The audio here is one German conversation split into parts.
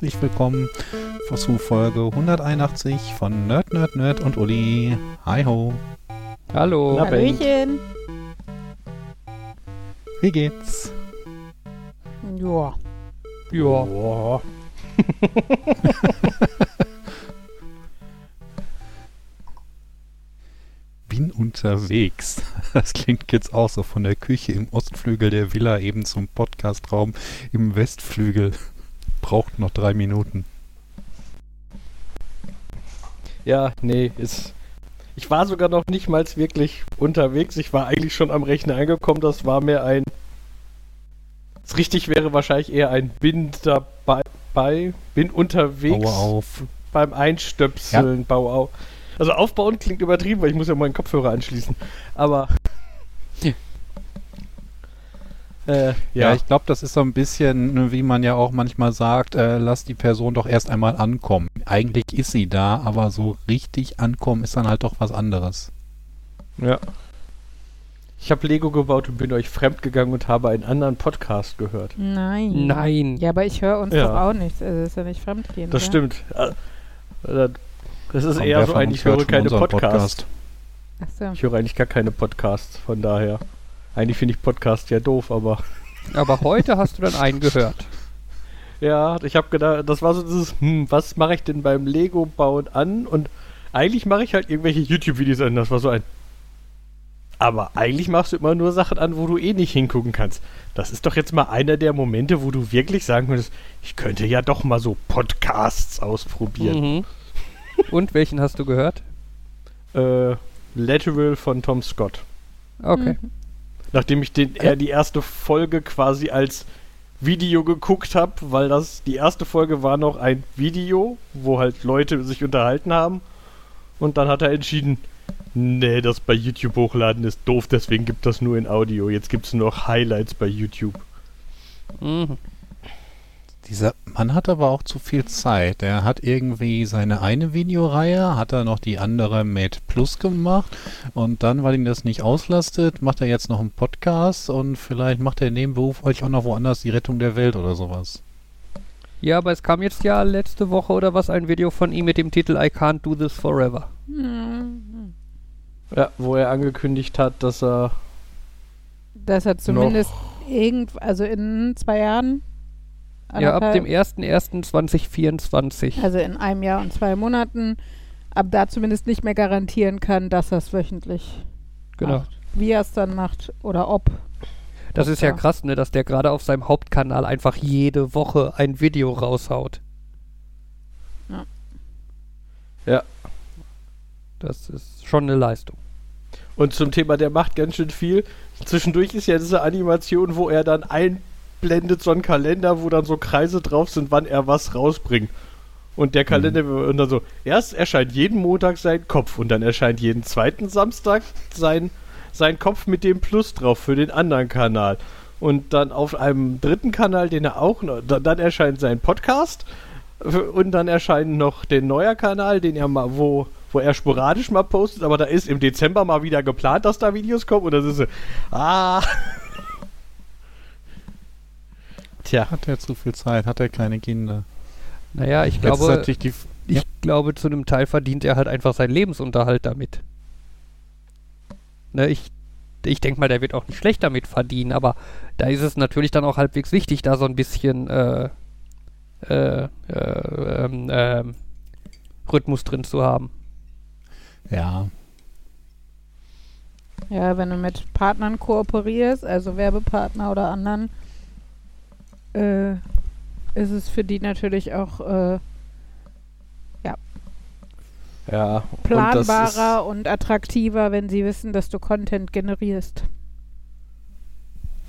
Herzlich willkommen zu Folge 181 von Nerd, Nerd, Nerd und Uli. Hi ho. Hallo. Hallöchen. Wie geht's? Ja. Ja. Boah. Bin unterwegs. Das klingt jetzt auch so von der Küche im Ostflügel der Villa eben zum Podcastraum im Westflügel. Braucht noch drei Minuten. Ja, nee, ist. Ich war sogar noch nicht mal wirklich unterwegs. Ich war eigentlich schon am Rechner angekommen. Das war mir ein. Das richtig wäre wahrscheinlich eher ein Bin dabei, bin unterwegs Baue auf. beim Einstöpseln, Bau auf. Also aufbauen klingt übertrieben, weil ich muss ja meinen Kopfhörer anschließen. Aber. äh, Ja, ja. ich glaube, das ist so ein bisschen, ne, wie man ja auch manchmal sagt, äh, lass die Person doch erst einmal ankommen. Eigentlich ist sie da, aber so richtig ankommen ist dann halt doch was anderes. ja. Ich habe Lego gebaut und bin euch fremdgegangen und habe einen anderen Podcast gehört. Nein. Nein. Ja, aber ich höre uns Ja. doch auch nichts. Also ist ja nicht fremdgehen. Das oder? stimmt. Äh, Das ist Komm, eher so ein, ich höre keine Podcasts. Ach so. Ich höre eigentlich gar keine Podcasts, von daher. Eigentlich finde ich Podcast ja doof, aber. Aber heute hast du dann einen gehört. Ja, ich habe gedacht, das war so dieses, hm, was mache ich denn beim Lego-Bauen an? Und eigentlich mache ich halt irgendwelche YouTube-Videos an. Das war so ein. Aber eigentlich machst du immer nur Sachen an, wo du eh nicht hingucken kannst. Das ist doch jetzt mal einer der Momente, wo du wirklich sagen würdest, ich könnte ja doch mal so Podcasts ausprobieren. Mhm. Und welchen hast du gehört? Äh, Lateral von Tom Scott. Okay. Mhm. Nachdem ich den, er die erste Folge quasi als Video geguckt habe, weil das die erste Folge war noch ein Video, wo halt Leute sich unterhalten haben. Und dann hat er entschieden, nee, das bei YouTube hochladen ist doof, deswegen gibt das nur in Audio. Jetzt gibt es nur noch Highlights bei YouTube. Mhm. Dieser Mann hat aber auch zu viel Zeit. Er hat irgendwie seine eine Videoreihe, hat er noch die andere mit Plus gemacht und dann, weil ihn das nicht auslastet, macht er jetzt noch einen Podcast und vielleicht macht er nebenberuflich auch noch woanders die Rettung der Welt oder sowas. Ja, aber es kam jetzt ja letzte Woche oder was ein Video von ihm mit dem Titel I Can't Do This Forever. Ja, wo er angekündigt hat, dass er. Dass er zumindest irgend, also in zwei Jahren. Ja, ab dem anderthalb- 01.01.2024. Also in einem Jahr und zwei Monaten. Ab da zumindest nicht mehr garantieren kann, dass er es wöchentlich Genau. macht. Wie er es dann macht oder ob. Das ist ja krass, ne, dass der gerade auf seinem Hauptkanal einfach jede Woche ein Video raushaut. Ja. Ja. Das ist schon eine Leistung. Und zum Thema, der macht ganz schön viel. Zwischendurch ist ja diese Animation, wo er dann einblendet, so ein Kalender, wo dann so Kreise drauf sind, wann er was rausbringt. Und der Kalender, und dann so, erst erscheint jeden Montag sein Kopf und dann erscheint jeden zweiten Samstag sein, sein Kopf mit dem Plus drauf für den anderen Kanal. Und dann auf einem dritten Kanal, den er auch noch, dann, dann erscheint sein Podcast und dann erscheint noch der neuer Kanal, den er mal, wo, wo er sporadisch mal postet, aber da ist im Dezember mal wieder geplant, dass da Videos kommen und das ist so, ah. Tja. Hat er zu viel Zeit? Hat er kleine Kinder? Naja, ich Jetzt glaube, die, ich glaube, zu einem Teil verdient er halt einfach seinen Lebensunterhalt damit. Ne, ich ich denke mal, der wird auch nicht schlecht damit verdienen, aber da ist es natürlich dann auch halbwegs wichtig, da so ein bisschen äh, äh, äh, ähm, ähm, Rhythmus drin zu haben. ja, Ja, wenn du mit Partnern kooperierst, also Werbepartner oder anderen, äh, ist es für die natürlich auch äh, Ja. planbarer und, attraktiver, wenn sie wissen, dass du Content generierst.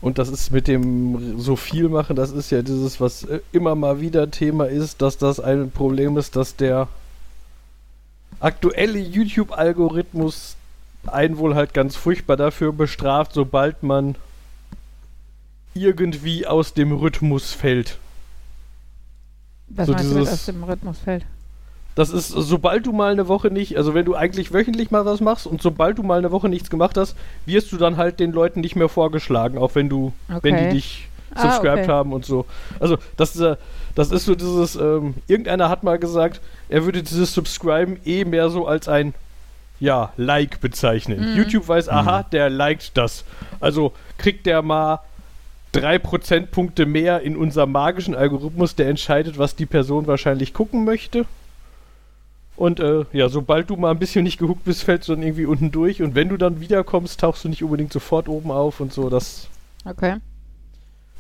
Und das ist mit dem so viel machen, das ist ja dieses, was äh, immer mal wieder Thema ist, dass das ein Problem ist, dass der aktuelle YouTube-Algorithmus einen wohl halt ganz furchtbar dafür bestraft, sobald man irgendwie aus dem Rhythmus fällt. Was So meinst du mit dieses- aus dem Rhythmus fällt? Das ist, sobald du mal eine Woche nicht, also wenn du eigentlich wöchentlich mal was machst und sobald du mal eine Woche nichts gemacht hast, wirst du dann halt den Leuten nicht mehr vorgeschlagen, auch wenn du, wenn Okay. die dich Ah, subscribed okay. haben und so. Also, das, ist, äh, das ist so dieses, ähm, irgendeiner hat mal gesagt, er würde dieses Subscriben eh mehr so als ein, ja, Like bezeichnen. Mhm. YouTube weiß, aha, Mhm. der liked das. Also kriegt der mal drei Prozentpunkte mehr in unserem magischen Algorithmus, der entscheidet, was die Person wahrscheinlich gucken möchte. Und äh, ja, sobald du mal ein bisschen nicht gehuckt bist, fällst du dann irgendwie unten durch. Und wenn du dann wiederkommst, tauchst du nicht unbedingt sofort oben auf und so. Das, Okay.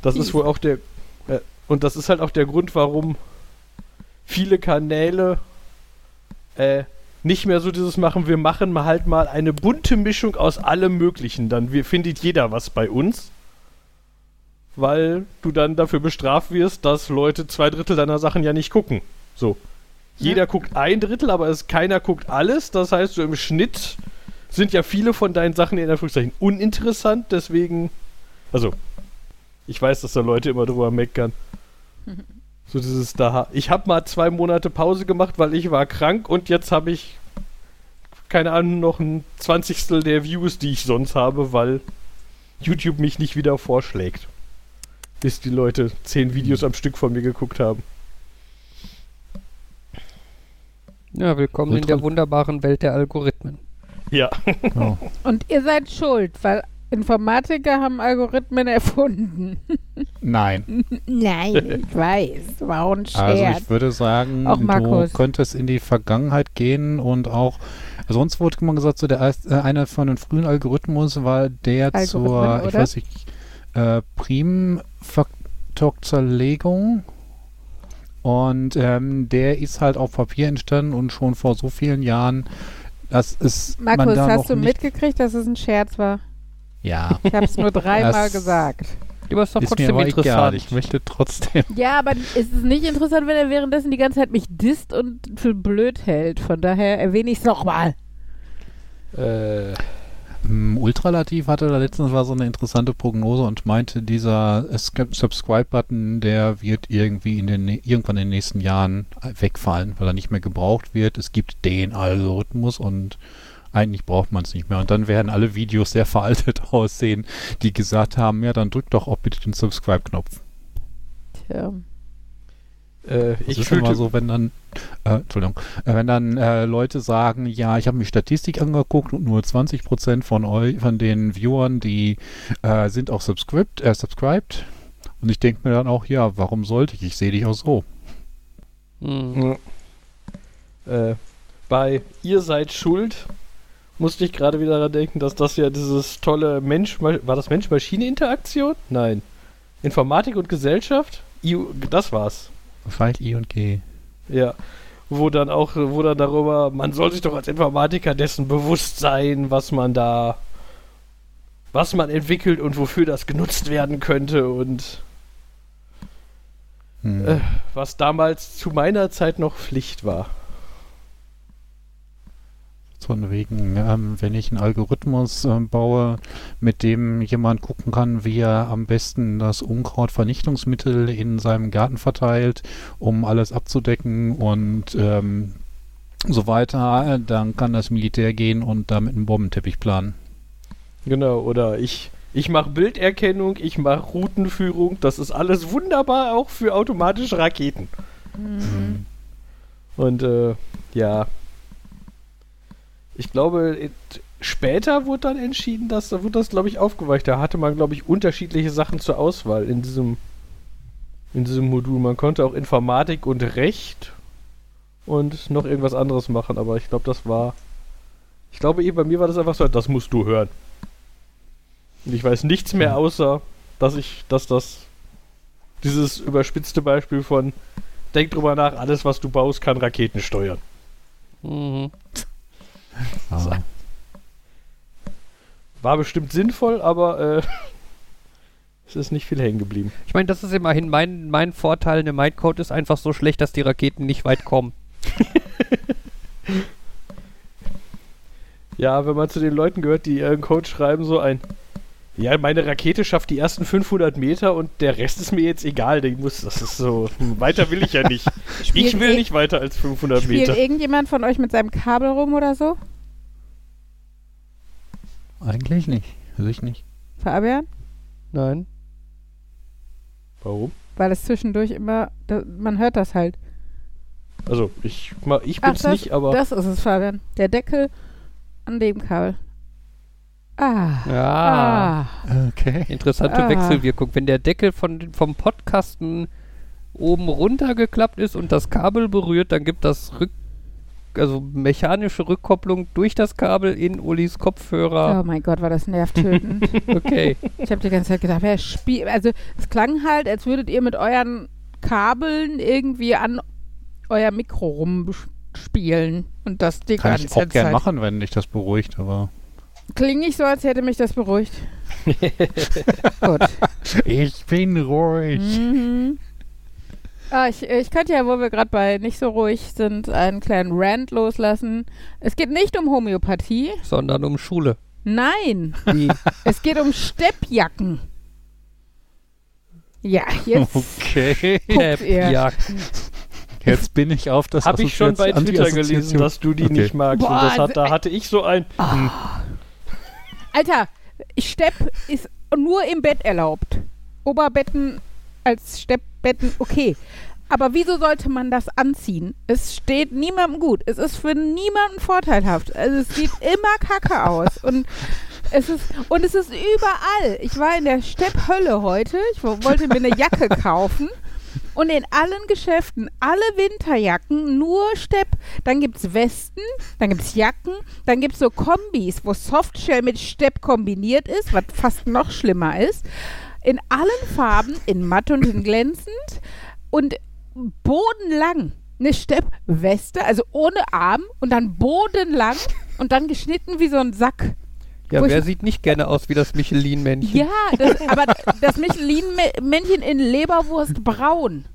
das ist wohl auch der. Äh, und das ist halt auch der Grund, warum viele Kanäle äh, nicht mehr so dieses machen, wir machen mal halt mal eine bunte Mischung aus allem Möglichen. Dann wir, findet jeder was bei uns. Weil du dann dafür bestraft wirst, dass Leute zwei Drittel deiner Sachen ja nicht gucken. So. Jeder guckt ein Drittel, aber es, keiner guckt alles. Das heißt, so im Schnitt sind ja viele von deinen Sachen in Anführungszeichen uninteressant. Deswegen, also, ich weiß, dass da Leute immer drüber meckern. So dieses da. Ich habe mal zwei Monate Pause gemacht, weil ich war krank und jetzt habe ich keine Ahnung noch ein Zwanzigstel der Views, die ich sonst habe, weil YouTube mich nicht wieder vorschlägt. Bis die Leute zehn Videos am Stück von mir geguckt haben. Ja, willkommen in der wunderbaren Welt der Algorithmen. Ja. Ja. Und ihr seid schuld, weil Informatiker haben Algorithmen erfunden. Nein. Nein, ich weiß. War auch ein Also Scherz. ich würde sagen, Auch du Markus. könntest in die Vergangenheit gehen und auch, also sonst wurde immer gesagt, so der äh, einer von den frühen Algorithmus war der zur, Algorithmen, ich oder? weiß nicht, äh, Primfaktorzerlegung. Und ähm, der ist halt auf Papier entstanden und schon vor so vielen Jahren, es man Markus, da hast noch du nicht, mitgekriegt, dass es ein Scherz war? Ja, Ich habe es nur dreimal Das- gesagt. Aber ist doch ist mir trotzdem aber egal. interessant. Ich möchte trotzdem. Ja, aber ist es nicht interessant, wenn er währenddessen die ganze Zeit mich disst und für blöd hält. Von daher erwähne ich es nochmal. Äh, Ultralativ hatte da letztens war so eine interessante Prognose und meinte, dieser Subscribe-Button, der wird irgendwie in den, irgendwann in den nächsten Jahren wegfallen, weil er nicht mehr gebraucht wird. Es gibt den Algorithmus und eigentlich braucht man es nicht mehr. Und dann werden alle Videos sehr veraltet aussehen, die gesagt haben, ja, dann drück doch auch bitte den Subscribe-Knopf. Tja. Äh, Das ich ist immer so, wenn dann, äh, Entschuldigung, äh, wenn dann äh, Leute sagen, ja, ich habe mir Statistik angeguckt und nur 20% von euch, von den Viewern, die äh, sind auch subscribed, äh, subscribed. Und ich denke mir dann auch, ja, warum sollte ich? Ich sehe dich auch so. Hm. äh, bei Ihr seid schuld musste ich gerade wieder daran denken, dass das ja dieses tolle Mensch, war das Mensch-Maschine-Interaktion? Nein. Informatik und Gesellschaft? Das war's. Vielleicht I und G. Ja. Wo dann auch, wo dann darüber, man soll sich doch als Informatiker dessen bewusst sein, was man da, was man entwickelt und wofür das genutzt werden könnte und Hm. äh, was damals zu meiner Zeit noch Pflicht war. Von wegen, ähm, wenn ich einen Algorithmus ähm, baue, mit dem jemand gucken kann, wie er am besten das Unkrautvernichtungsmittel in seinem Garten verteilt, um alles abzudecken und ähm, so weiter, dann kann das Militär gehen und damit einen Bombenteppich planen. Genau, oder ich, ich mache Bilderkennung, ich mache Routenführung, das ist alles wunderbar auch für automatische Raketen. Mhm. Und äh, ja, ich glaube, it, später wurde dann entschieden, dass da wurde das, glaube ich, aufgeweicht. Da hatte man, glaube ich, unterschiedliche Sachen zur Auswahl in diesem, in diesem Modul. Man konnte auch Informatik und Recht und noch irgendwas anderes machen, aber ich glaube, das war. Ich glaube, eh, bei mir war das einfach so, das musst du hören. Und ich weiß nichts mehr, außer, dass ich, dass das dieses überspitzte Beispiel von denk drüber nach, alles was du baust, kann Raketen steuern. Mhm. Ah. War bestimmt sinnvoll, aber äh, es ist nicht viel hängen geblieben. Ich meine, das ist immerhin mein, mein Vorteil. Ne, mein Code ist einfach so schlecht, dass die Raketen nicht weit kommen. Ja, wenn man zu den Leuten gehört, die ihren Code schreiben, so ein ja, meine Rakete schafft die ersten 500 Meter und der Rest ist mir jetzt egal. Die muss, das ist so, weiter will ich ja nicht. ich Spielt will nicht weiter als 500 Spielt Meter. irgendjemand von euch mit seinem Kabel rum oder so? Eigentlich nicht. Also ich nicht. Fabian? Nein. Warum? Weil es zwischendurch immer, da, man hört das halt. Also, ich, ich Ach, bin's das, nicht, aber. das ist es, Fabian. Der Deckel an dem Kabel. Ah. Ja. Ah. Okay. Interessante Ah. Wechselwirkung. Wenn der Deckel von, vom Podcasten oben runtergeklappt ist und das Kabel berührt, dann gibt das Rück also mechanische Rückkopplung durch das Kabel in Ulis Oh Kopfhörer. mein Gott, war das nervtötend. Okay. ich habe die ganze Zeit gedacht, wer spielt. Also, es klang halt, als würdet ihr mit euren Kabeln irgendwie an euer Mikro rumspielen. Und das die Kann ganze ich auch gern Zeit. machen, wenn dich das beruhigt, aber Klingt nicht so, als hätte mich das beruhigt. Gut. ich bin ruhig. Mhm. Ah, ich, ich könnte ja, wo wir gerade bei nicht so ruhig sind, einen kleinen Rant loslassen. Es geht nicht um Homöopathie. Sondern um Schule. Nein, Die es geht um Steppjacken. Ja, jetzt Okay. guckt ihr. Jacken. Jetzt bin ich auf das Habe ich schon bei Twitter gelesen, dass du die Okay. nicht magst. Boah, und das hat, da hatte ich so ein. Alter, Stepp ist nur im Bett erlaubt. Oberbetten als Steppbetten, okay. Aber wieso sollte man das anziehen? Es steht niemandem gut. Es ist für niemanden vorteilhaft. Also es sieht immer kacke aus. Und es ist, und es ist überall. Ich war in der Stepphölle heute. Ich wo- wollte mir eine Jacke kaufen. Und in allen Geschäften, alle Winterjacken, nur Stepp. Dann gibt es Westen, dann gibt es Jacken, dann gibt es so Kombis, wo Softshell mit Stepp kombiniert ist, was fast noch schlimmer ist. In allen Farben, in matt und in glänzend und bodenlang. Eine Steppweste, also ohne Arm und dann bodenlang und dann geschnitten wie so ein Sack. Ja, wer sieht nicht gerne aus wie das Michelin-Männchen? Ja, das, aber das Michelin-Männchen in Leberwurst braun.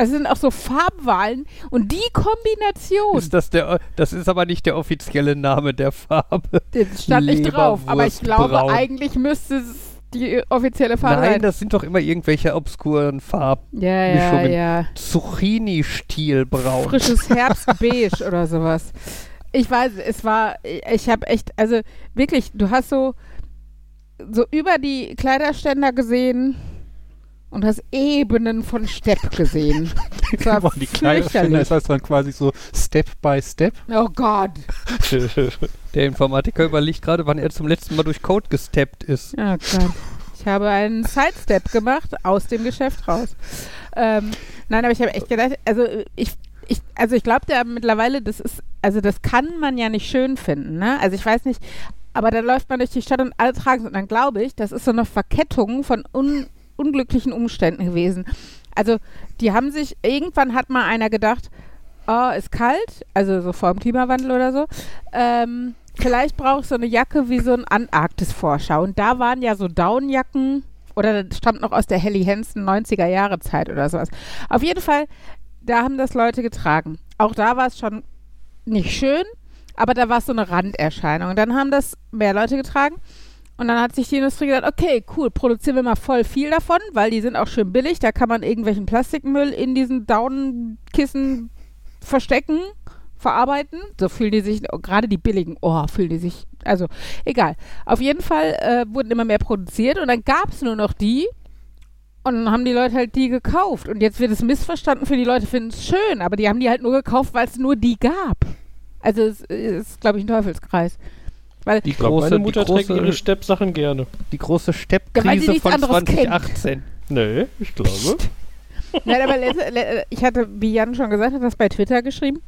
Also sind auch so Farbwahlen und die Kombination, Ist das der das ist aber nicht der offizielle Name der Farbe. das stand nicht drauf, aber ich glaube, braun. eigentlich müsste es die offizielle Farbe Nein, sein. das sind doch immer irgendwelche obskuren Farben. Ja, ja, ja. Zucchini-Stil-Braun. Frisches Herbstbeige oder sowas. Ich weiß, es war, ich habe echt, also wirklich, du hast so, so über die Kleiderständer gesehen und hast Ebenen von Stepp gesehen. Das war Boah, die Kleiderständer ist das dann quasi so Step by Step. Oh Gott. Der Informatiker überlegt gerade, wann er zum letzten Mal durch Code gesteppt ist. Oh Gott. Ich habe einen Sidestep gemacht aus dem Geschäft raus. Ähm, nein, aber ich habe echt gedacht, also ich, ich, also ich glaube ja mittlerweile, das ist, also das kann man ja nicht schön finden, ne? Also ich weiß nicht, aber dann läuft man durch die Stadt und alle tragen es und dann glaube ich, das ist so eine Verkettung von un, unglücklichen Umständen gewesen. Also die haben sich, irgendwann hat mal einer gedacht, oh, ist kalt, also so vor dem Klimawandel oder so, ähm, vielleicht brauche ich so eine Jacke wie so ein Antarktis-Vorschau. Und da waren ja so Downjacken oder das stammt noch aus der Helly Hansen 90er Jahre Zeit oder sowas. Auf jeden Fall, da haben das Leute getragen. Auch da war es schon nicht schön, aber da war es so eine Randerscheinung. Und dann haben das mehr Leute getragen. Und dann hat sich die Industrie gedacht, okay, cool, produzieren wir mal voll viel davon, weil die sind auch schön billig. Da kann man irgendwelchen Plastikmüll in diesen Downkissen verstecken, verarbeiten. So fühlen die sich, gerade die billigen, oh, fühlen die sich, also egal. Auf jeden Fall äh, wurden immer mehr produziert und dann gab es nur noch die. Und dann haben die Leute halt die gekauft. Und jetzt wird es missverstanden für die Leute, finden es schön, aber die haben die halt nur gekauft, weil es nur die gab. Also es ist, glaube ich, ein Teufelskreis. Weil Die Ich glaube, große, meine Mutter die trägt ihre große, Steppsachen gerne. die große Ja, Steppkrise nichts von anderes kennt. 2018. Nee, ich glaube. Nein, aber ich hatte, wie Jan schon gesagt hat, das bei Twitter geschrieben.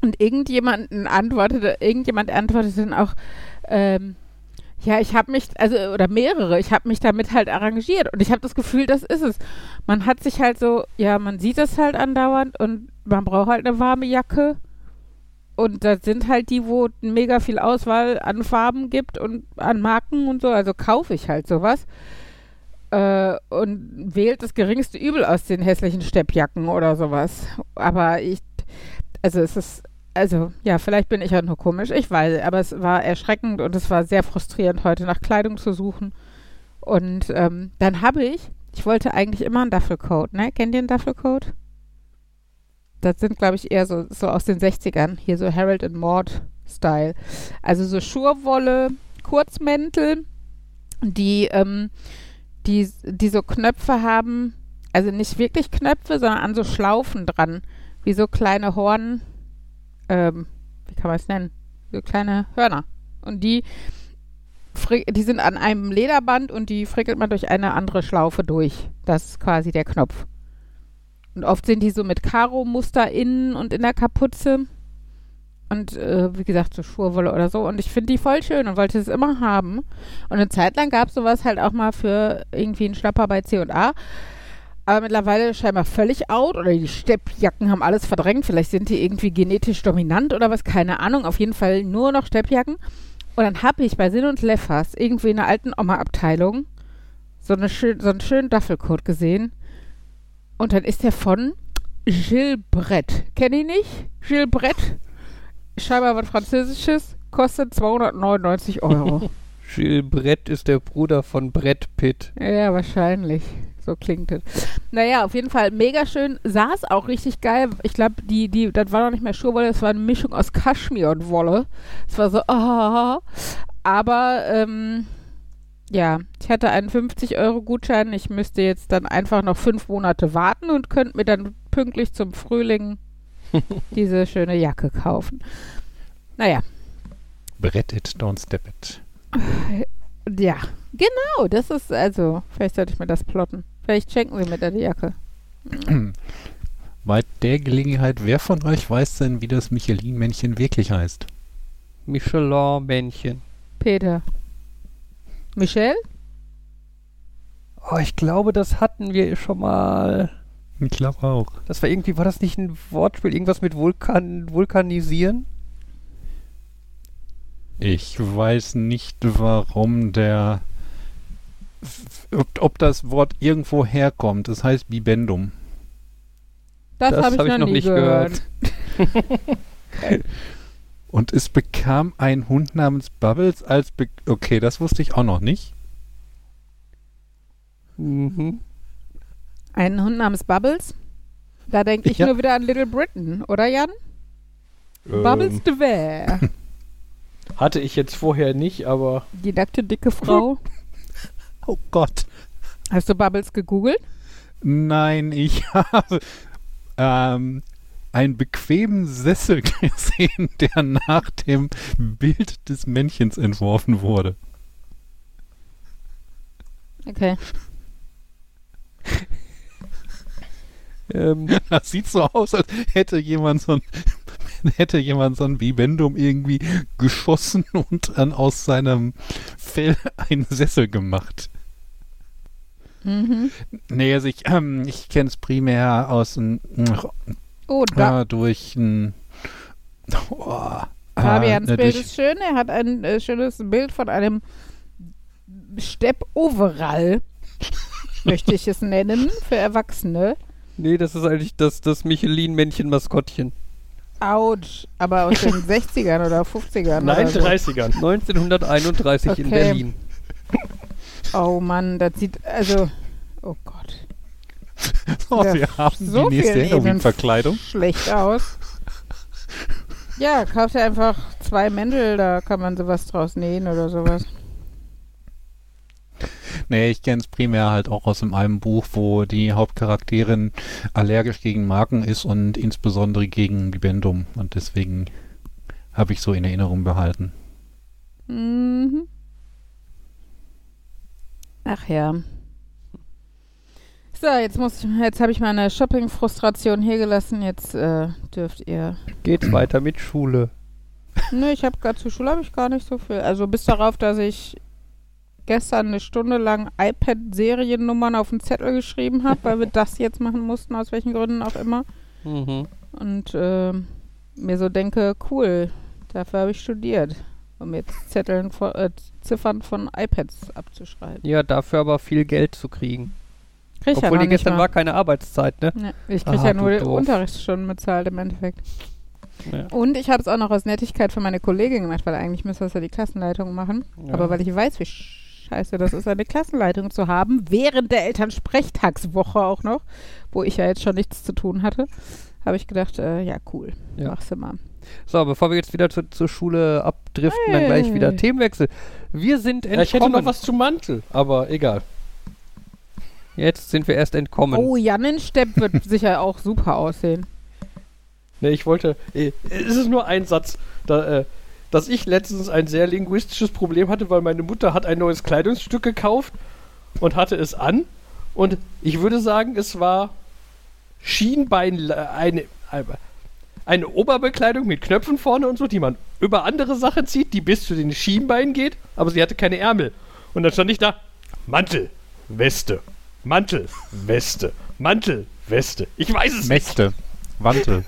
Und irgendjemand antwortete, irgendjemand antwortete dann auch, ähm, ja, ich habe mich, also, oder mehrere, ich habe mich damit halt arrangiert. Und ich habe das Gefühl, das ist es. Man hat sich halt so, ja, man sieht es halt andauernd und man braucht halt eine warme Jacke. Und das sind halt die, wo mega viel Auswahl an Farben gibt und an Marken und so. Also kaufe ich halt sowas äh, und wählt das geringste Übel aus den hässlichen Steppjacken oder sowas. Aber ich, also es ist, also ja, vielleicht bin ich ja nur komisch, ich weiß, aber es war erschreckend und es war sehr frustrierend, heute nach Kleidung zu suchen. Und ähm, dann habe ich, ich wollte eigentlich immer einen Duffelcoat, ne? Kennt ihr einen Duffelcoat? Das sind, glaube ich, eher so, so aus den 60ern, hier so Harold and Maud Style. Also so Schurwolle, Kurzmäntel, die, ähm, die, die so Knöpfe haben, also nicht wirklich Knöpfe, sondern an so Schlaufen dran. Wie so kleine Horn, ähm, wie kann man es nennen? So kleine Hörner. Und die, die sind an einem Lederband und die frickelt man durch eine andere Schlaufe durch. Das ist quasi der Knopf. Und oft sind die so mit Karo-Muster innen und in der Kapuze. Und äh, wie gesagt, so Schurwolle oder so. Und ich finde die voll schön und wollte es immer haben. Und eine Zeit lang gab es sowas halt auch mal für irgendwie einen Schnapper bei C&A. Aber mittlerweile scheinbar völlig out oder die Steppjacken haben alles verdrängt. Vielleicht sind die irgendwie genetisch dominant oder was, keine Ahnung. Auf jeden Fall nur noch Steppjacken. Und dann habe ich bei Sinn und Leffers irgendwie in der alten Oma-Abteilung so, eine schön, so einen schönen Duffelcoat gesehen. Und dann ist der von Gilles Brett. Kenn ich nicht? Gilles Brett. Scheinbar was Französisches. Kostet 299 Euro. Gilles Brett ist der Bruder von Brett Pitt. Ja, wahrscheinlich. So klingt es. Naja, auf jeden Fall mega schön. Saß auch richtig geil. Ich glaube, die, die, das war noch nicht mehr Schurwolle, das war eine Mischung aus Kaschmir und Wolle. Es war so, ah. Aber, ähm, ja, ich hatte einen 50-Euro-Gutschein. Ich müsste jetzt dann einfach noch fünf Monate warten und könnte mir dann pünktlich zum Frühling diese schöne Jacke kaufen. Naja, Brett it, don't step it. ja, genau. Das ist also, vielleicht sollte ich mir das plotten. Vielleicht schenken mir da die Jacke. Bei der Gelegenheit, wer von euch weiß denn, wie das Michelin-Männchen wirklich heißt? Michelin-Männchen. Peter. Michelle? Oh, ich glaube, das hatten wir schon mal. Ich glaube auch. Das war irgendwie, war das nicht ein Wortspiel? Irgendwas mit Vulkan, Vulkanisieren? Ich weiß nicht, warum der. Ob, ob das Wort irgendwo herkommt. Das heißt Bibendum. Das, Das habe ich, hab ich noch, nicht gehört. Und es bekam ein Hund namens Bubbles als. Be okay, das wusste ich auch noch nicht. Mhm. Einen Hund namens Bubbles? Da denke ich Ja. nur wieder an Little Britain, oder Jan? Bubbles the Bear. Hatte ich jetzt vorher nicht, aber Die nackte, dicke Frau. Oh Gott. Hast du Bubbles gegoogelt? Nein, ich habe ähm, einen bequemen Sessel gesehen, der nach dem Bild des Männchens entworfen wurde. Okay. Ähm, Das sieht so aus, als hätte jemand so ein hätte jemand so ein Vivendum irgendwie geschossen und dann aus seinem Fell einen Sessel gemacht. Mhm. Nee, also ich, ähm, ich kenne es primär aus dem Oh, da. äh, durch ein oh, Fabians äh, Bild durch, ist schön. Er hat ein äh, schönes Bild von einem Stepp-Overall, möchte ich es nennen, für Erwachsene. nee, das ist eigentlich das, das Michelin-Männchen-Maskottchen. Autsch. Aber aus den 60ern oder 50ern. nein, oder so. 30ern. 1931 in Okay. Berlin. Oh Mann, das sieht, also, oh Gott. oh, wir haben so die nächste Halloween-Verkleidung. schlecht aus. Ja, kauft ihr einfach zwei Mäntel, da kann man sowas draus nähen oder sowas. Nee, ich kenne es primär halt auch aus dem einem Buch, wo die Hauptcharakterin allergisch gegen Marken ist und insbesondere gegen Vivendum. Und deswegen habe ich so in Erinnerung behalten. Mhm. Ach ja. So, jetzt muss ich, jetzt habe ich meine Shopping-Frustration hier gelassen. Jetzt äh, dürft ihr. Geht's weiter mit Schule. Nö, ich habe gerade zur Schule habe ich gar nicht so viel. Also bis darauf, dass ich gestern eine Stunde lang iPad-Seriennummern auf den Zettel geschrieben habe, weil wir das jetzt machen mussten, aus welchen Gründen auch immer. Mhm. Und äh, mir so denke, cool, dafür habe ich studiert, um jetzt Zetteln von, äh, Ziffern von iPads abzuschreiben. Ja, dafür aber viel Geld zu kriegen. Krieg ich ja Obwohl nicht gestern mal. war keine Arbeitszeit, ne? Ja, ich kriege ja nur die. Unterrichtsstunden bezahlt im Endeffekt. Ja. Und ich habe es auch noch aus Nettigkeit für meine Kollegin gemacht, weil eigentlich müsste das ja die Klassenleitung machen. Ja. Aber weil ich weiß, wie scheiße das ist, eine Klassenleitung zu haben, während der Elternsprechtagswoche auch noch, wo ich ja jetzt schon nichts zu tun hatte, habe ich gedacht, äh, ja cool, Ja. machst du mal. So, bevor wir jetzt wieder zu, zur Schule abdriften, dann gleich Hey. wieder Themenwechsel. Wir sind Ja, ich hätte entkommen. noch was zu Mantel, aber egal. Jetzt sind wir erst entkommen. Oh, Jannenstepp wird sicher auch super aussehen. Ne, ich wollte. Äh, es ist nur ein Satz. Da, äh, dass ich letztens ein sehr linguistisches Problem hatte, weil meine Mutter hat ein neues Kleidungsstück gekauft und hatte es an. Und ich würde sagen, es war Schienbein, eine, eine Oberbekleidung mit Knöpfen vorne und so, die man über andere Sachen zieht, die bis zu den Schienbeinen geht, aber sie hatte keine Ärmel. Und dann stand ich da, Mantel, Weste, Mantel, Weste, Mantel, Weste. Ich weiß es Mächte. Wantel.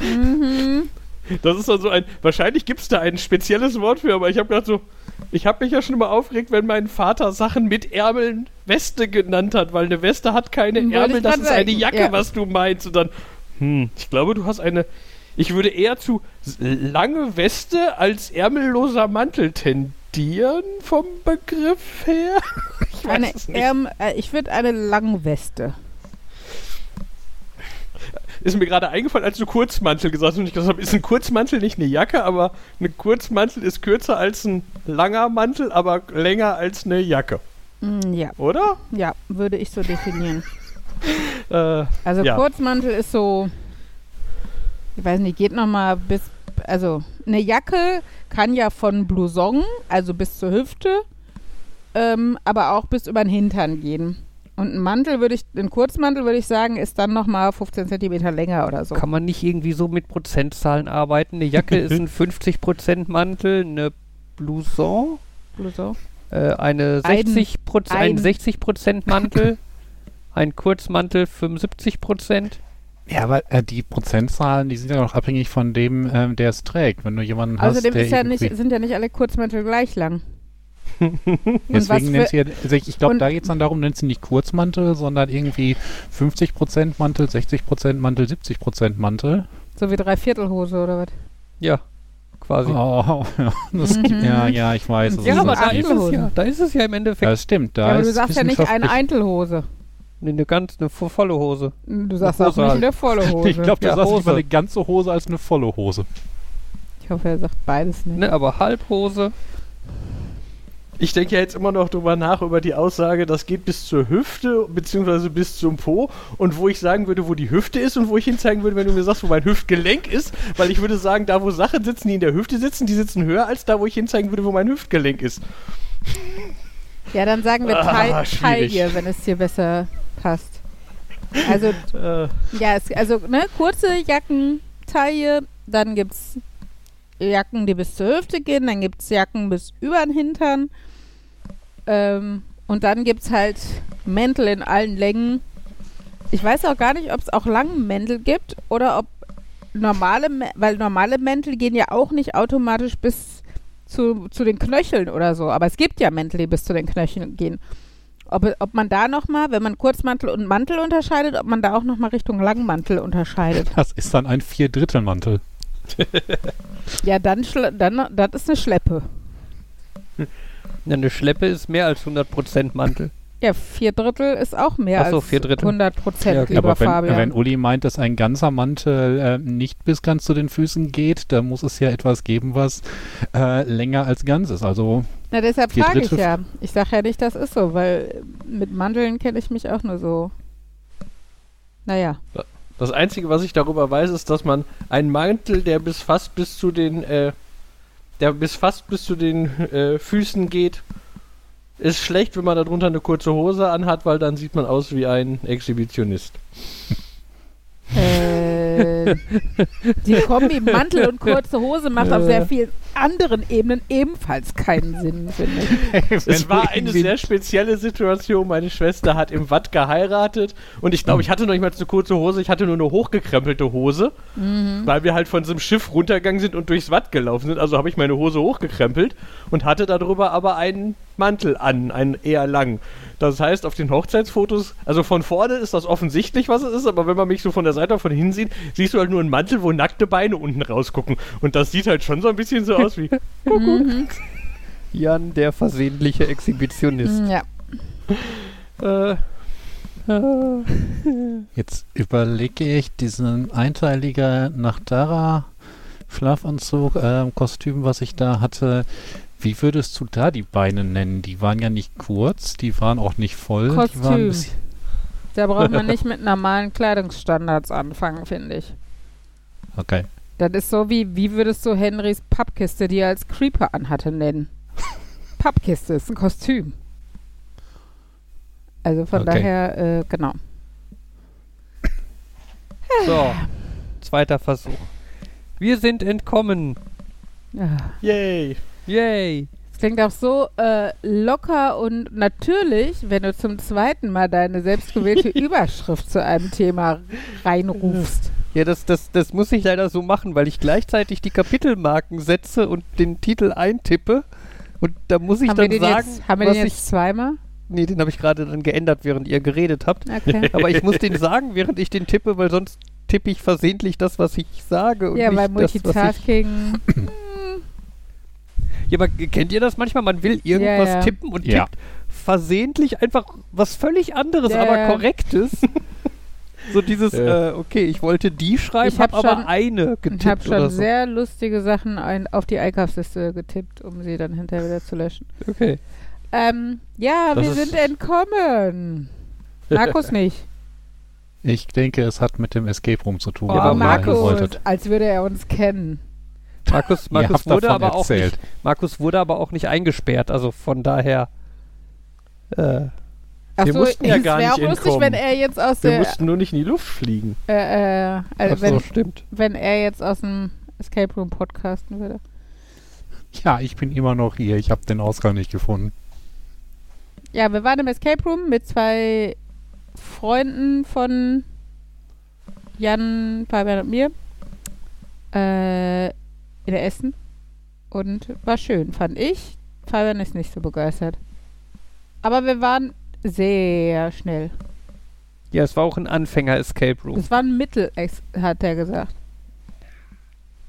Mhm. nicht. Das ist dann so ein, wahrscheinlich gibt es da ein spezielles Wort für, aber ich habe gedacht so, ich habe mich ja schon immer aufgeregt, wenn mein Vater Sachen mit Ärmeln Weste genannt hat, weil eine Weste hat keine Wollte Ärmel, das ist eine Jacke, ja. was du meinst. Und dann, hm, ich glaube, du hast eine, ich würde eher zu lange Weste als ärmelloser Mantel tendieren vom Begriff her. Ich Eine. Ärm, äh, ich würde eine Langweste. Ist mir gerade eingefallen, als du Kurzmantel gesagt hast und ich gesagt habe, ist ein Kurzmantel nicht eine Jacke, aber ein Kurzmantel ist kürzer als ein langer Mantel, aber länger als eine Jacke, Mm, ja, oder? ja, würde ich so definieren. Äh, Also Ja. Kurzmantel ist so, ich weiß nicht, geht noch mal bis, also eine Jacke kann ja von Blouson, also bis zur Hüfte, ähm, aber auch bis über den Hintern gehen. Und ein Mantel würde ich, ein Kurzmantel würde ich sagen, ist dann noch mal 15 Zentimeter länger oder so. Kann man nicht irgendwie so mit Prozentzahlen arbeiten? Eine Jacke ist ein 50% Mantel, eine Blouson, Blouson. äh, eine Ein- 60 ein, ein- 60% Mantel, ein Kurzmantel 75%. Ja, aber äh, die Prozentzahlen, die sind ja noch abhängig von dem, ähm, der es trägt. Wenn du jemanden hast, Außerdem der ist ja nicht, sind ja nicht alle Kurzmäntel gleich lang. Deswegen nennt sie ja, also ich, ich glaube, da geht es dann darum, nennt sie nicht Kurzmantel, sondern irgendwie 50% Mantel, 60% Mantel, 70% Mantel. So wie Dreiviertelhose oder was? Ja, quasi. Oh, ja, das gibt, Mhm. ja, ja, ich weiß. ja, ist aber da ist es ja. Da ist es ja im Endeffekt das stimmt. Da Ja, aber du sagst ja nicht eine wissenschaftlich- Eintelhose. eine ganz eine vo- volle Hose. Du sagst auch nicht halt. eine volle Hose. Ich glaube, du Ja, sagst Hose. lieber eine ganze Hose als eine volle Hose. ich hoffe, er sagt beides nicht. Ne, aber Halbhose. ich denke ja jetzt immer noch drüber nach, über die Aussage, das geht bis zur Hüfte, beziehungsweise bis zum Po. Und wo ich sagen würde, wo die Hüfte ist und wo ich hinzeigen würde, wenn du mir sagst, wo mein Hüftgelenk ist. Weil ich würde sagen, da wo Sachen sitzen, die in der Hüfte sitzen, die sitzen höher als da, wo ich hinzeigen würde, wo mein Hüftgelenk ist. Ja, dann sagen wir Ah, Tal schwierig. Taille, wenn es dir besser passt. Also, Äh, ja, es, also ne, kurze Jacken, Taille, dann gibt es Jacken, die bis zur Hüfte gehen, dann gibt es Jacken bis über den Hintern. Ähm, und dann gibt es halt Mäntel in allen Längen. Ich weiß auch gar nicht, ob es auch lange Mäntel gibt oder ob normale, weil normale Mäntel gehen ja auch nicht automatisch bis zu, zu den Knöcheln oder so. Aber es gibt ja Mäntel, die bis zu den Knöcheln gehen. Ob, ob man da nochmal, wenn man Kurzmantel und Mantel unterscheidet, ob man da auch nochmal Richtung Langmantel unterscheidet. Das ist dann ein Vierdrittelmantel. Ja, dann, dann das ist eine Schleppe. Ja, eine Schleppe ist mehr als 100% Mantel. Ja, vier Drittel ist auch mehr Ach so, als vier Drittel. 100 Prozent, Ja, okay. lieber Aber wenn, Fabian. wenn Uli meint, dass ein ganzer Mantel äh, nicht bis ganz zu den Füßen geht, dann muss es ja etwas geben, was äh, länger als ganz ist. Also Na, deshalb frage ich ja. Ich sage ja nicht, das ist so, weil mit Mandeln kenne ich mich auch nur so. Naja. Das Einzige, was ich darüber weiß, ist, dass man einen Mantel, der bis fast bis zu den, äh, der bis fast bis zu den äh, Füßen geht, ist schlecht, wenn man darunter eine kurze Hose anhat, weil dann sieht man aus wie ein Exhibitionist. Äh, die Kombi Mantel und kurze Hose macht auf sehr vielen anderen Ebenen ebenfalls keinen Sinn, finde ich. Es war eine sehr spezielle Situation. Meine Schwester hat im Watt geheiratet und ich glaube, ich hatte noch nicht mal eine kurze Hose, ich hatte nur eine hochgekrempelte Hose, weil wir halt von so einem Schiff runtergegangen sind und durchs Watt gelaufen sind. Also habe ich meine Hose hochgekrempelt und hatte darüber aber einen Mantel an, einen eher lang. Das heißt, auf den Hochzeitsfotos, also von vorne ist das offensichtlich, was es ist, aber wenn man mich so von der Seite von hinten sieht, siehst du halt nur einen Mantel, wo nackte Beine unten rausgucken. Und das sieht halt schon so ein bisschen so aus wie. Jan, der versehentliche Exhibitionist. Ja. Äh, Jetzt überlege ich diesen einteiliger Nachtara Schlafanzug, ähm, Kostüm, was ich da hatte. Wie würdest du da die Beine nennen? Die waren ja nicht kurz, die waren auch nicht voll. Die waren ein Kostüm. Da braucht man nicht mit normalen Kleidungsstandards anfangen, finde ich. Okay. Das ist so wie, wie würdest du Henrys Pappkiste, die er als Creeper anhatte, nennen? Pappkiste ist ein Kostüm. Also von Okay. daher, äh, genau. So, zweiter Versuch. Wir sind entkommen. Ja. Yay. Yay. Klingt auch so äh, locker und natürlich, wenn du zum zweiten Mal deine selbstgewählte Überschrift zu einem Thema reinrufst. Ja, das, das, das muss ich leider so machen, weil ich gleichzeitig die Kapitelmarken setze und den Titel eintippe. Und da muss ich haben dann den, sagen, jetzt, haben wir den ich. jetzt zweimal? Nee, den habe ich gerade dann geändert, während ihr geredet habt. Okay. Aber ich muss den sagen, während ich den tippe, weil sonst tippe ich versehentlich das, was ich sage. Und ja, nicht weil das, was ich Multitasking. Ja, aber kennt ihr das manchmal? Man will irgendwas Ja, ja. tippen und Ja. tippt versehentlich einfach was völlig anderes, Ja, aber ja. korrektes. so dieses, Ja. äh, okay, ich wollte die schreiben, Ich hab hab aber schon- eine Ich getippt habe schon oder so. sehr lustige Sachen ein, auf die Einkaufsliste getippt, um sie dann hinterher wieder zu löschen. Okay. Ähm, ja, Das wir sind entkommen. Markus nicht. Ich denke, es hat mit dem Escape Room zu tun. Oh, aber Markus, als würde er uns kennen. Markus, Markus wurde aber auch nicht, Markus wurde aber auch nicht eingesperrt, also von daher äh, Ach Wir so, mussten ja es gar wäre auch nicht lustig, entkommen. wenn er jetzt aus Wir der, mussten nur nicht in die Luft fliegen. äh, äh, also ach wenn, so, stimmt. wenn er jetzt aus dem Escape Room podcasten würde. Ja, ich bin immer noch hier. Ich habe den Ausgang nicht gefunden. Ja, wir waren im Escape Room mit zwei Freunden von Jan, Fabian und mir äh, in der Essen. Und war schön, fand ich. Fabian ist nicht so begeistert. Aber wir waren sehr schnell. Ja, es war auch ein Anfänger-Escape Room. Es war ein Mittel, hat er gesagt.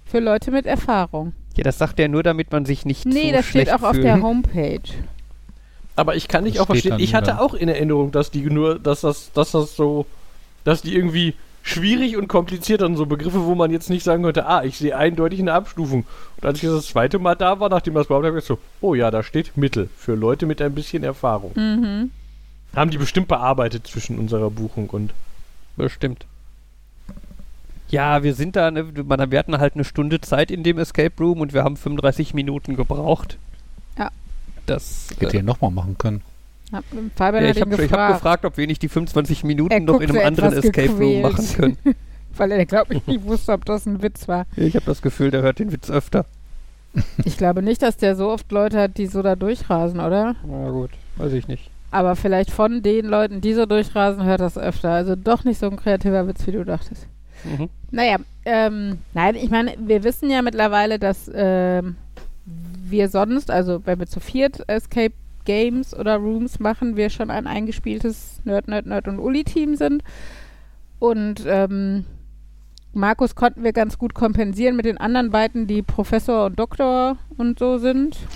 Für Leute mit Erfahrung. Ja, das sagt er nur, damit man sich nicht Nee, zu das steht auch auf fühlt. der Homepage. Aber ich kann nicht Das auch verstehen. Ich hatte auch in Erinnerung, dass die nur, dass das, dass das so, dass die irgendwie schwierig und kompliziert und so Begriffe, wo man jetzt nicht sagen könnte, ah, ich sehe eindeutig eine Abstufung. Und als ich das zweite Mal da war, nachdem das behauptet habe, ich so, oh ja, da steht Mittel für Leute mit ein bisschen Erfahrung. Mhm. Haben die bestimmt bearbeitet zwischen unserer Buchung und. Bestimmt. Ja, wir sind da, ne, man, wir hatten halt eine Stunde Zeit in dem Escape Room und wir haben 35 Minuten gebraucht. Ja. Das. Hätte Äh, ihr nochmal machen können. Ja, Fabian ja, ich habe gefragt, hab gefragt, ob wir nicht die 25 Er Minuten noch in einem anderen Escape Room gequält. machen können. weil er, glaube ich, nicht wusste, ob das ein Witz war. Ich habe das Gefühl, der hört den Witz öfter. Ich glaube nicht, dass der so oft Leute hat, die so da durchrasen, oder? Na gut, weiß ich nicht. Aber vielleicht von den Leuten, die so durchrasen, hört das öfter. Also doch nicht so ein kreativer Witz, wie du dachtest. Mhm. Naja, ähm, nein, ich meine, wir wissen ja mittlerweile, dass ähm, wir sonst, also wenn wir zu viert Escape Games oder Rooms machen, wir schon ein eingespieltes Nerd, Nerd, Nerd und Uli-Team sind. Und ähm, Markus konnten wir ganz gut kompensieren mit den anderen beiden, die Professor und Doktor und so sind.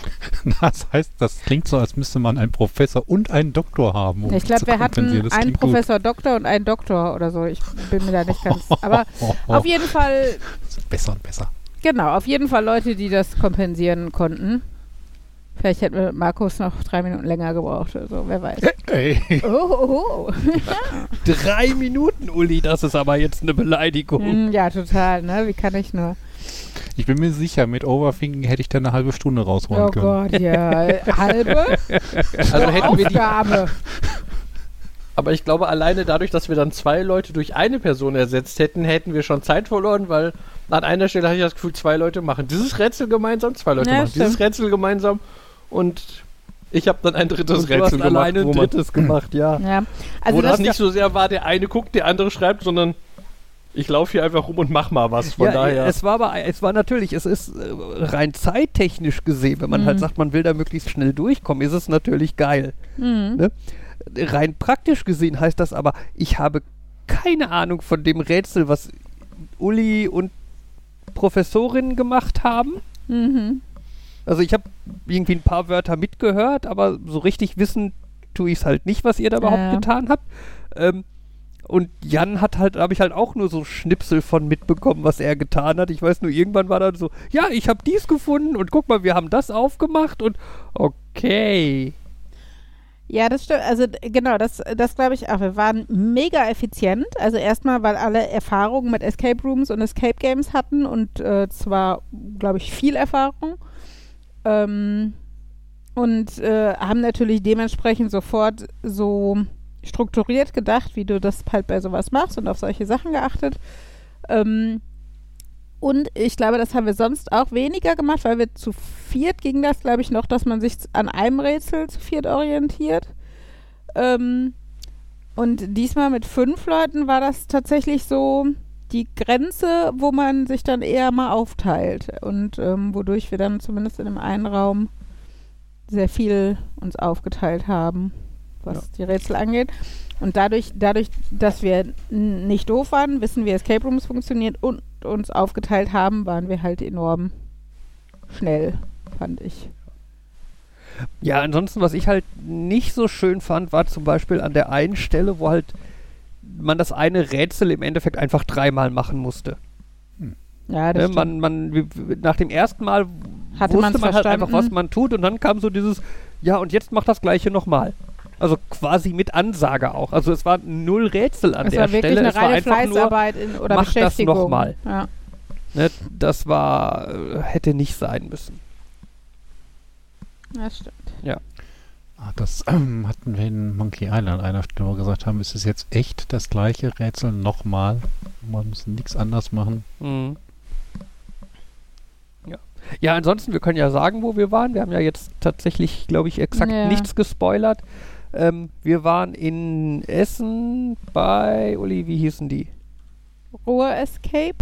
Das heißt, das klingt so, als müsste man einen Professor und einen Doktor haben. um ich glaube, wir hatten einen klingt gut. Professor Doktor und einen Doktor oder so. Ich bin mir da nicht ganz. Aber auf jeden Fall Besser und besser. Genau, auf jeden Fall Leute, die das kompensieren konnten. Vielleicht hätten wir mit Markus noch drei Minuten länger gebraucht oder so, wer weiß. Ey. Oh, oh, oh. Drei Minuten, Uli, das ist aber jetzt eine Beleidigung. Hm, ja, total, ne? Wie kann ich nur? Ich bin mir sicher, mit Overthinking hätte ich da eine halbe Stunde rausholen Oh können. Gott, ja. Halbe Also hätten wir die. Aber ich glaube, alleine dadurch, dass wir dann zwei Leute durch eine Person ersetzt hätten, hätten wir schon Zeit verloren, weil an einer Stelle hatte ich das Gefühl, zwei Leute machen dieses Rätsel gemeinsam, zwei Leute Ja, machen dieses stimmt. Rätsel gemeinsam und ich habe dann ein drittes Und du Rätsel hast gemacht, alleine wo, ein man, drittes gemacht, ja. Ja. Also wo das das, nicht so sehr war, der eine guckt, der andere schreibt, sondern ich laufe hier einfach rum und mach mal was. Von ja, daher. es war aber, es war natürlich, es ist äh, rein zeittechnisch gesehen, wenn man halt Mhm. sagt, man will da möglichst schnell durchkommen, ist es natürlich geil. Mhm. Ne? Rein praktisch gesehen heißt das aber, ich habe keine Ahnung von dem Rätsel, was Uli und Professorinnen gemacht haben. Mhm. Also ich habe irgendwie ein paar Wörter mitgehört, aber so richtig wissen tue ich es halt nicht, was ihr da überhaupt Ja. getan habt. Ähm, und Jan hat halt, habe ich halt auch nur so Schnipsel von mitbekommen, was er getan hat. Ich weiß nur, irgendwann war dann so, ja, ich habe dies gefunden und guck mal, wir haben das aufgemacht und okay. Ja, das stimmt. Also genau, das, das glaube ich auch. Wir waren mega effizient. Also erstmal, weil alle Erfahrungen mit Escape Rooms und Escape Games hatten und äh, zwar, glaube ich, viel Erfahrung. Ähm, und äh, haben natürlich dementsprechend sofort so strukturiert gedacht, wie du das halt bei sowas machst und auf solche Sachen geachtet. Ähm, und ich glaube, das haben wir sonst auch weniger gemacht, weil wir zu viert ging das, glaube ich, noch, dass man sich an einem Rätsel zu viert orientiert. Ähm, und diesmal mit fünf Leuten war das tatsächlich so die Grenze, wo man sich dann eher mal aufteilt und ähm, wodurch wir dann zumindest in dem einen Raum sehr viel uns aufgeteilt haben, was Ja. die Rätsel angeht. Und dadurch, dadurch, dass wir nicht doof waren, wissen, wie Escape Rooms funktioniert und uns aufgeteilt haben, waren wir halt enorm schnell, fand ich. Ja, ansonsten, was ich halt nicht so schön fand, war zum Beispiel an der einen Stelle, wo halt man das eine Rätsel im Endeffekt einfach dreimal machen musste. Ja, das Ne, man, man, nach dem ersten Mal Hatte wusste man halt einfach, was man tut und dann kam so dieses, ja und jetzt mach das gleiche nochmal. Also quasi mit Ansage auch. Also es war null Rätsel an es der war Stelle. eine Es war reine einfach nur, Fleißarbeit in, oder mach das Beschäftigung. noch mal. Ja. ne, das war, äh, hätte nicht sein müssen. Das stimmt. Ah, Das ähm, hatten wir in Monkey Island an einer Stelle wo wir gesagt haben, ist es jetzt echt das gleiche Rätsel nochmal? Man muss nichts anders machen. Mhm. Ja. ja, ansonsten, wir können ja sagen, wo wir waren. Wir haben ja jetzt tatsächlich, glaube ich, exakt Ja. nichts gespoilert. Ähm, wir waren in Essen bei, Uli, wie hießen die? Ruhe Escape?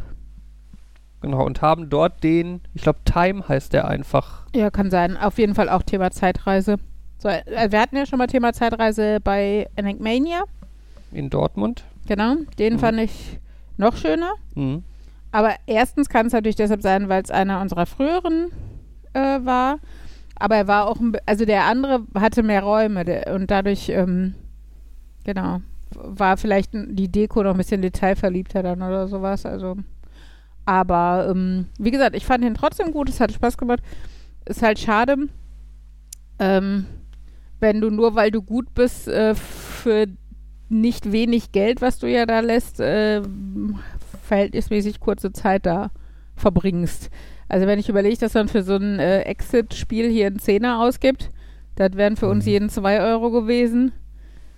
Genau, und haben dort den, ich glaube, Time heißt der einfach. Ja, kann sein. Auf jeden Fall auch Thema Zeitreise. So, äh, wir hatten ja schon mal Thema Zeitreise bei Enigmania. in Dortmund. Genau. Den Mhm. fand ich noch schöner. Mhm. Aber erstens kann es natürlich deshalb sein, weil es einer unserer früheren äh, war. Aber er war auch, ein, also der andere hatte mehr Räume der, und dadurch, ähm, genau, war vielleicht die Deko noch ein bisschen detailverliebter dann oder sowas. Also, aber ähm, wie gesagt, ich fand ihn trotzdem gut. Es hat Spaß gemacht. Ist halt schade, ähm, wenn du nur, weil du gut bist, äh, für nicht wenig Geld, was du ja da lässt, äh, verhältnismäßig kurze Zeit da verbringst. Also wenn ich überlege, dass man für so ein äh, Exit-Spiel hier einen Zehner ausgibt, das wären für uns Mhm. jeden 2 Euro gewesen.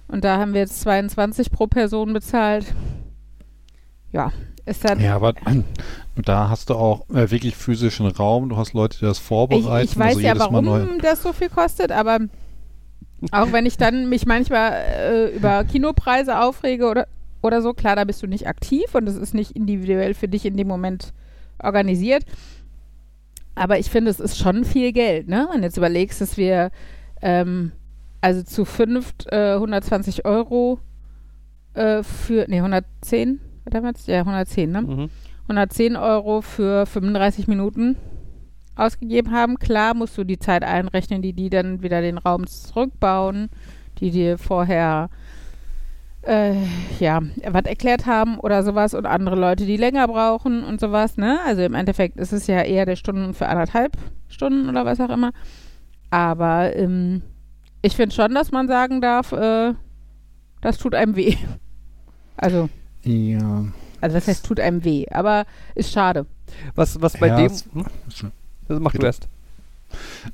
Und da haben wir jetzt 22 pro Person bezahlt. Ja, ist dann. Ja, aber da hast du auch äh, wirklich physischen Raum. Du hast Leute, die das Ich, vorbereiten. ich weiß also ja, jedes Mal neu. warum das so viel kostet, aber auch wenn ich dann mich manchmal äh, über Kinopreise aufrege oder, oder so, klar, da bist du nicht aktiv und es ist nicht individuell für dich in dem Moment organisiert. Aber ich finde, es ist schon viel Geld, ne? Wenn du jetzt überlegst, dass wir ähm, also zu fünft äh, 120 Euro äh, für, nee, 110, was haben wir jetzt? Ja, 110, ne? Mhm. 110 Euro für 35 Minuten ausgegeben haben. Klar musst du die Zeit einrechnen, die die dann wieder den Raum zurückbauen, die dir vorher äh, ja, was erklärt haben oder sowas und andere Leute, die länger brauchen und sowas, ne? Also im Endeffekt ist es ja eher der Stunden für anderthalb Stunden oder was auch immer. Aber ähm, ich finde schon, dass man sagen darf, äh, das tut einem weh. Also, Ja. also das heißt, tut einem weh, aber ist schade. Was, was bei Ja, dem. Hm? Das mach du erst.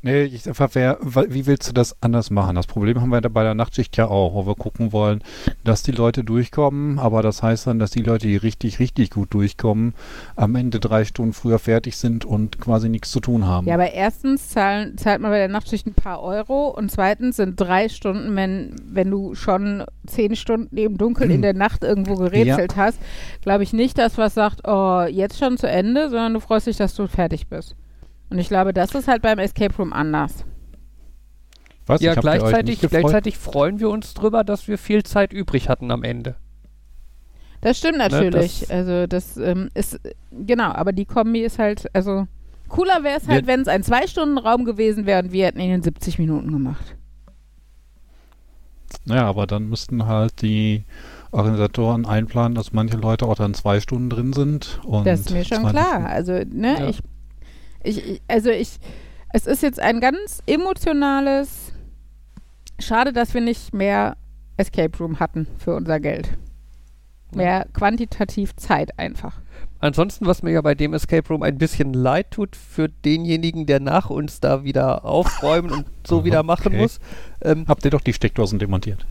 Nee, ich einfach, wer, wie willst du das anders machen? Das Problem haben wir da bei der Nachtschicht ja auch, wo wir gucken wollen, dass die Leute durchkommen, aber das heißt dann, dass die Leute, die richtig, richtig gut durchkommen, am Ende drei Stunden früher fertig sind und quasi nichts zu tun haben. Ja, aber erstens zahlen, zahlt man bei der Nachtschicht ein paar Euro und zweitens sind drei Stunden, wenn, wenn du schon zehn Stunden im Dunkeln in der Nacht irgendwo gerätselt hast, glaube ich nicht, dass was sagt, oh, jetzt schon zu Ende, sondern du freust dich, dass du fertig bist. Und ich glaube, das ist halt beim Escape Room anders. Was? Ja, gleichzeitig, gleichzeitig freuen wir uns drüber, dass wir viel Zeit übrig hatten am Ende. Das stimmt natürlich. das- also das ähm, ist, genau, aber die Kombi ist halt, also cooler wäre es halt, wenn es ein Zwei-Stunden-Raum gewesen wäre und wir hätten ihn in 70 Minuten gemacht. Ja, aber dann müssten halt die Organisatoren einplanen, dass manche Leute auch dann zwei Stunden drin sind. Und Das ist mir schon 20 klar. Also, ne, Ja. ich, ich, ich, also ich, es ist jetzt ein ganz emotionales schade, dass wir nicht mehr Escape Room hatten für unser Geld. Mehr quantitativ Zeit einfach. Ansonsten, was mir ja bei dem Escape Room ein bisschen leid tut für denjenigen, der nach uns da wieder aufräumen und so wieder machen okay. muss. Ähm, Habt ihr doch die Steckdosen demontiert?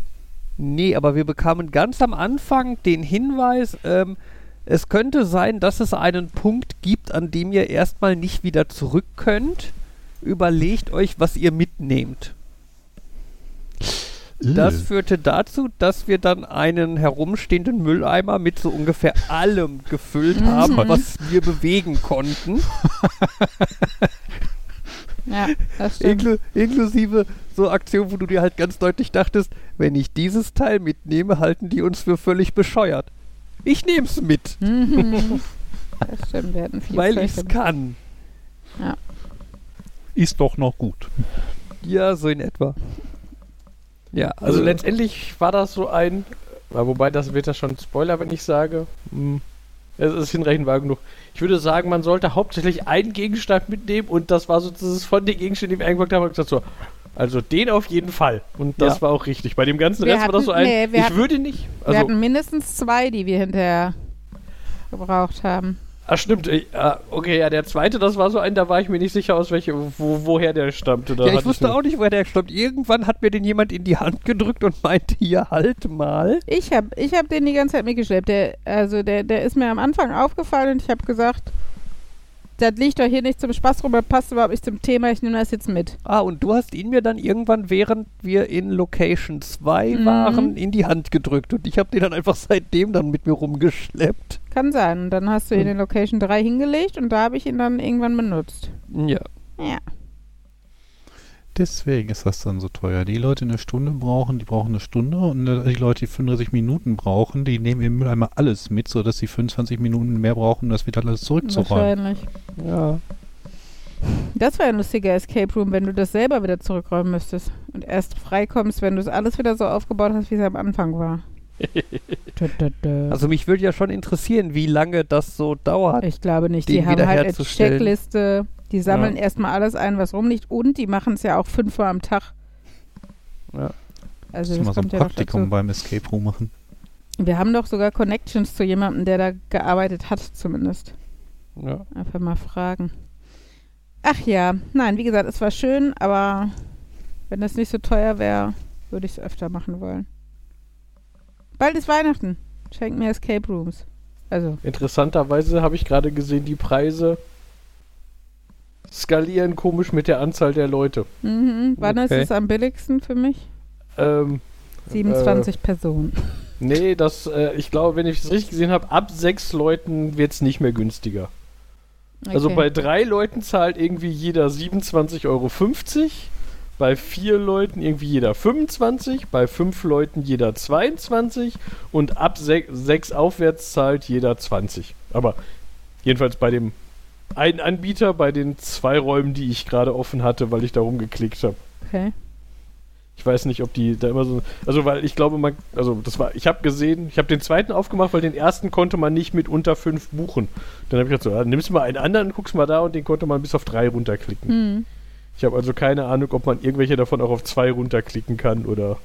nee, aber wir bekamen ganz am Anfang den Hinweis, ähm, es könnte sein, dass es einen Punkt gibt, an dem ihr erstmal nicht wieder zurück könnt. Überlegt euch, was ihr mitnehmt. Das Äh. führte dazu, dass wir dann einen herumstehenden Mülleimer mit so ungefähr allem gefüllt Mhm. haben, was wir bewegen konnten. Ja, das stimmt. Inklu inklusive so Aktionen, wo du dir halt ganz deutlich dachtest, wenn ich dieses Teil mitnehme, halten die uns für völlig bescheuert. Ich nehm's mit, Mhm. Das stimmt, wir hatten viel weil ich's damit. kann. Ist doch noch gut. Ja, so in etwa. Ja, Also letztendlich war das so ein, ja, wobei das wird ja schon Spoiler, wenn ich sage. Hm, es ist hinreichend wahr genug. Ich würde sagen, man sollte hauptsächlich einen Gegenstand mitnehmen und das war so dieses von den Gegenständen, die wir eingepackt haben, hab ich gesagt so, also den auf jeden Fall. Und das Ja. war auch richtig. Bei dem ganzen Wir Rest war das so hatten- ein, nee, wir ich hatten- würde nicht, wir also, hatten mindestens zwei, die wir hinterher gebraucht haben. ah stimmt, ich, ah, okay, ja, der zweite, das war so ein, da war ich mir nicht sicher, aus welche, wo, woher der stammte. Da ja, ich wusste nur- auch nicht, woher der stammt. Irgendwann hat mir den jemand in die Hand gedrückt und meinte, hier, halt mal. Ich habe ich hab den die ganze Zeit mitgeschleppt. Der, also der, der ist mir am Anfang aufgefallen und ich habe gesagt, das liegt doch hier nicht zum Spaß rum, das passt überhaupt nicht zum Thema, ich nehme das jetzt mit. Ah, und du hast ihn mir dann irgendwann, während wir in Location 2 Mhm. waren, in die Hand gedrückt. Und ich habe den dann einfach seitdem dann mit mir rumgeschleppt. Kann sein. Und dann hast du ihn Hm. in Location 3 hingelegt und da habe ich ihn dann irgendwann benutzt. Ja. Ja. Deswegen ist das dann so teuer. Die Leute eine Stunde brauchen, die brauchen eine Stunde und die Leute, die 35 Minuten brauchen, die nehmen im Mülleimer alles mit, sodass sie 25 Minuten mehr brauchen, um das wieder alles zurückzuräumen. Wahrscheinlich. Ja. Das wäre ein lustiger Escape Room, wenn du das selber wieder zurückräumen müsstest. Und erst freikommst, wenn du es alles wieder so aufgebaut hast, wie es am Anfang war. Also mich würde ja schon interessieren, wie lange das so dauert. Ich glaube nicht. Die haben halt eine. Checkliste. Die sammeln Ja. erstmal alles ein, was rumliegt. Und die machen es ja auch fünfmal am Tag. Ja. Also Muss das mal so ein kommt ja Praktikum dazu. beim Escape Room machen. Wir haben doch sogar Connections zu jemandem, der da gearbeitet hat, zumindest. Ja. Einfach mal fragen. Ach ja, nein, wie gesagt, es war schön, aber wenn das nicht so teuer wäre, würde ich es öfter machen wollen. Bald ist Weihnachten. Schenkt mir Escape Rooms. Also, Interessanterweise habe ich gerade gesehen, die Preise skalieren komisch mit der Anzahl der Leute. mhm. wann Okay. ist es am billigsten für mich? Ähm, 27 Personen. nee, das, äh, ich glaube, wenn ich es richtig gesehen habe, ab sechs Leuten wird es nicht mehr günstiger. Also Okay. bei drei Leuten zahlt irgendwie jeder 27,50 Euro. Bei vier Leuten irgendwie jeder 25, bei fünf Leuten jeder 22 und ab se sechs aufwärts zahlt jeder 20. Aber jedenfalls bei dem einen Anbieter, bei den zwei Räumen, die ich gerade offen hatte, weil ich da rumgeklickt habe. Okay. Ich weiß nicht, ob die da immer so. Also, weil ich glaube, man. Also, das war. Ich habe gesehen, ich habe den zweiten aufgemacht, weil den ersten konnte man nicht mit unter fünf buchen. Dann habe ich gesagt, so, dann nimmst du mal einen anderen, guckst mal da und den konnte man bis auf drei runterklicken. Hm. Ich habe also keine Ahnung, ob man irgendwelche davon auch auf zwei runterklicken kann oder.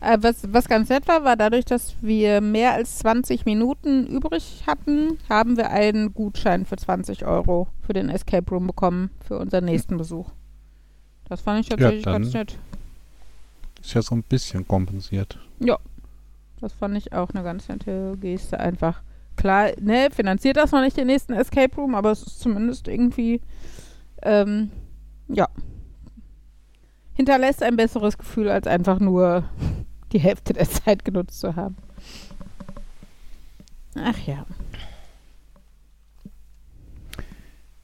Äh, was, was ganz nett war, war dadurch, dass wir mehr als 20 Minuten übrig hatten, haben wir einen Gutschein für 20 Euro für den Escape Room bekommen für unseren nächsten Besuch. Das fand ich tatsächlich dann- ganz nett. Ist ja so ein bisschen kompensiert. Das fand ich auch eine ganz nette Geste einfach. Klar, ne, finanziert das noch nicht den nächsten Escape Room, aber es ist zumindest irgendwie, ähm, ja, hinterlässt ein besseres Gefühl, als einfach nur die Hälfte der Zeit genutzt zu haben. Ach ja.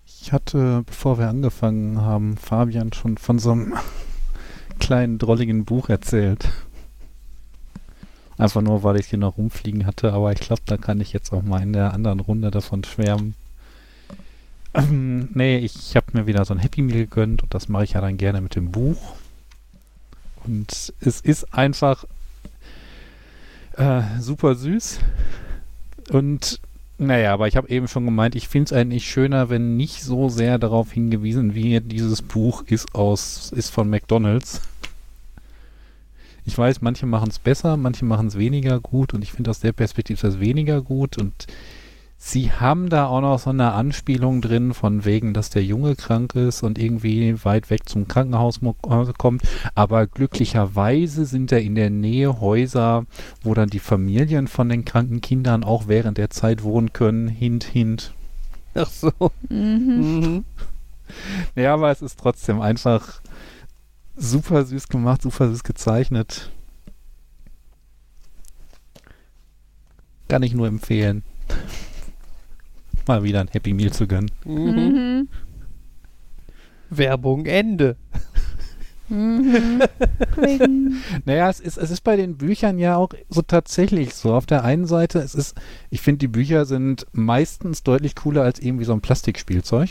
Ich hatte, bevor wir angefangen haben, Fabian schon von so einem kleinen, drolligen Buch erzählt. Einfach nur, weil ich hier noch rumfliegen hatte, aber ich glaube, da kann ich jetzt auch mal in der anderen Runde davon schwärmen. Ähm, nee, ich habe mir wieder so ein Happy Meal gegönnt und das mache ich ja dann gerne mit dem Buch. Und es ist einfach äh, super süß. Und naja, aber ich habe eben schon gemeint, ich finde es eigentlich schöner, wenn nicht so sehr darauf hingewiesen wird, dieses Buch ist aus, ist von McDonalds. Ich weiß, manche machen es besser, manche machen es weniger gut und ich finde aus der Perspektive das weniger gut und sie haben da auch noch so eine Anspielung drin von wegen, dass der Junge krank ist und irgendwie weit weg zum Krankenhaus äh, kommt, aber glücklicherweise sind da in der Nähe Häuser, wo dann die Familien von den kranken Kindern auch während der Zeit wohnen können, hint, hint. Ach so. Mhm. Mhm. Ja, aber es ist trotzdem einfach super süß gemacht, super süß gezeichnet. Kann ich nur empfehlen. Mal wieder ein Happy Meal zu gönnen. Mhm. Werbung Ende. Mhm. Naja, es ist, es ist bei den Büchern ja auch so tatsächlich so. Auf der einen Seite, es ist, ich finde, die Bücher sind meistens deutlich cooler als irgendwie so ein Plastikspielzeug.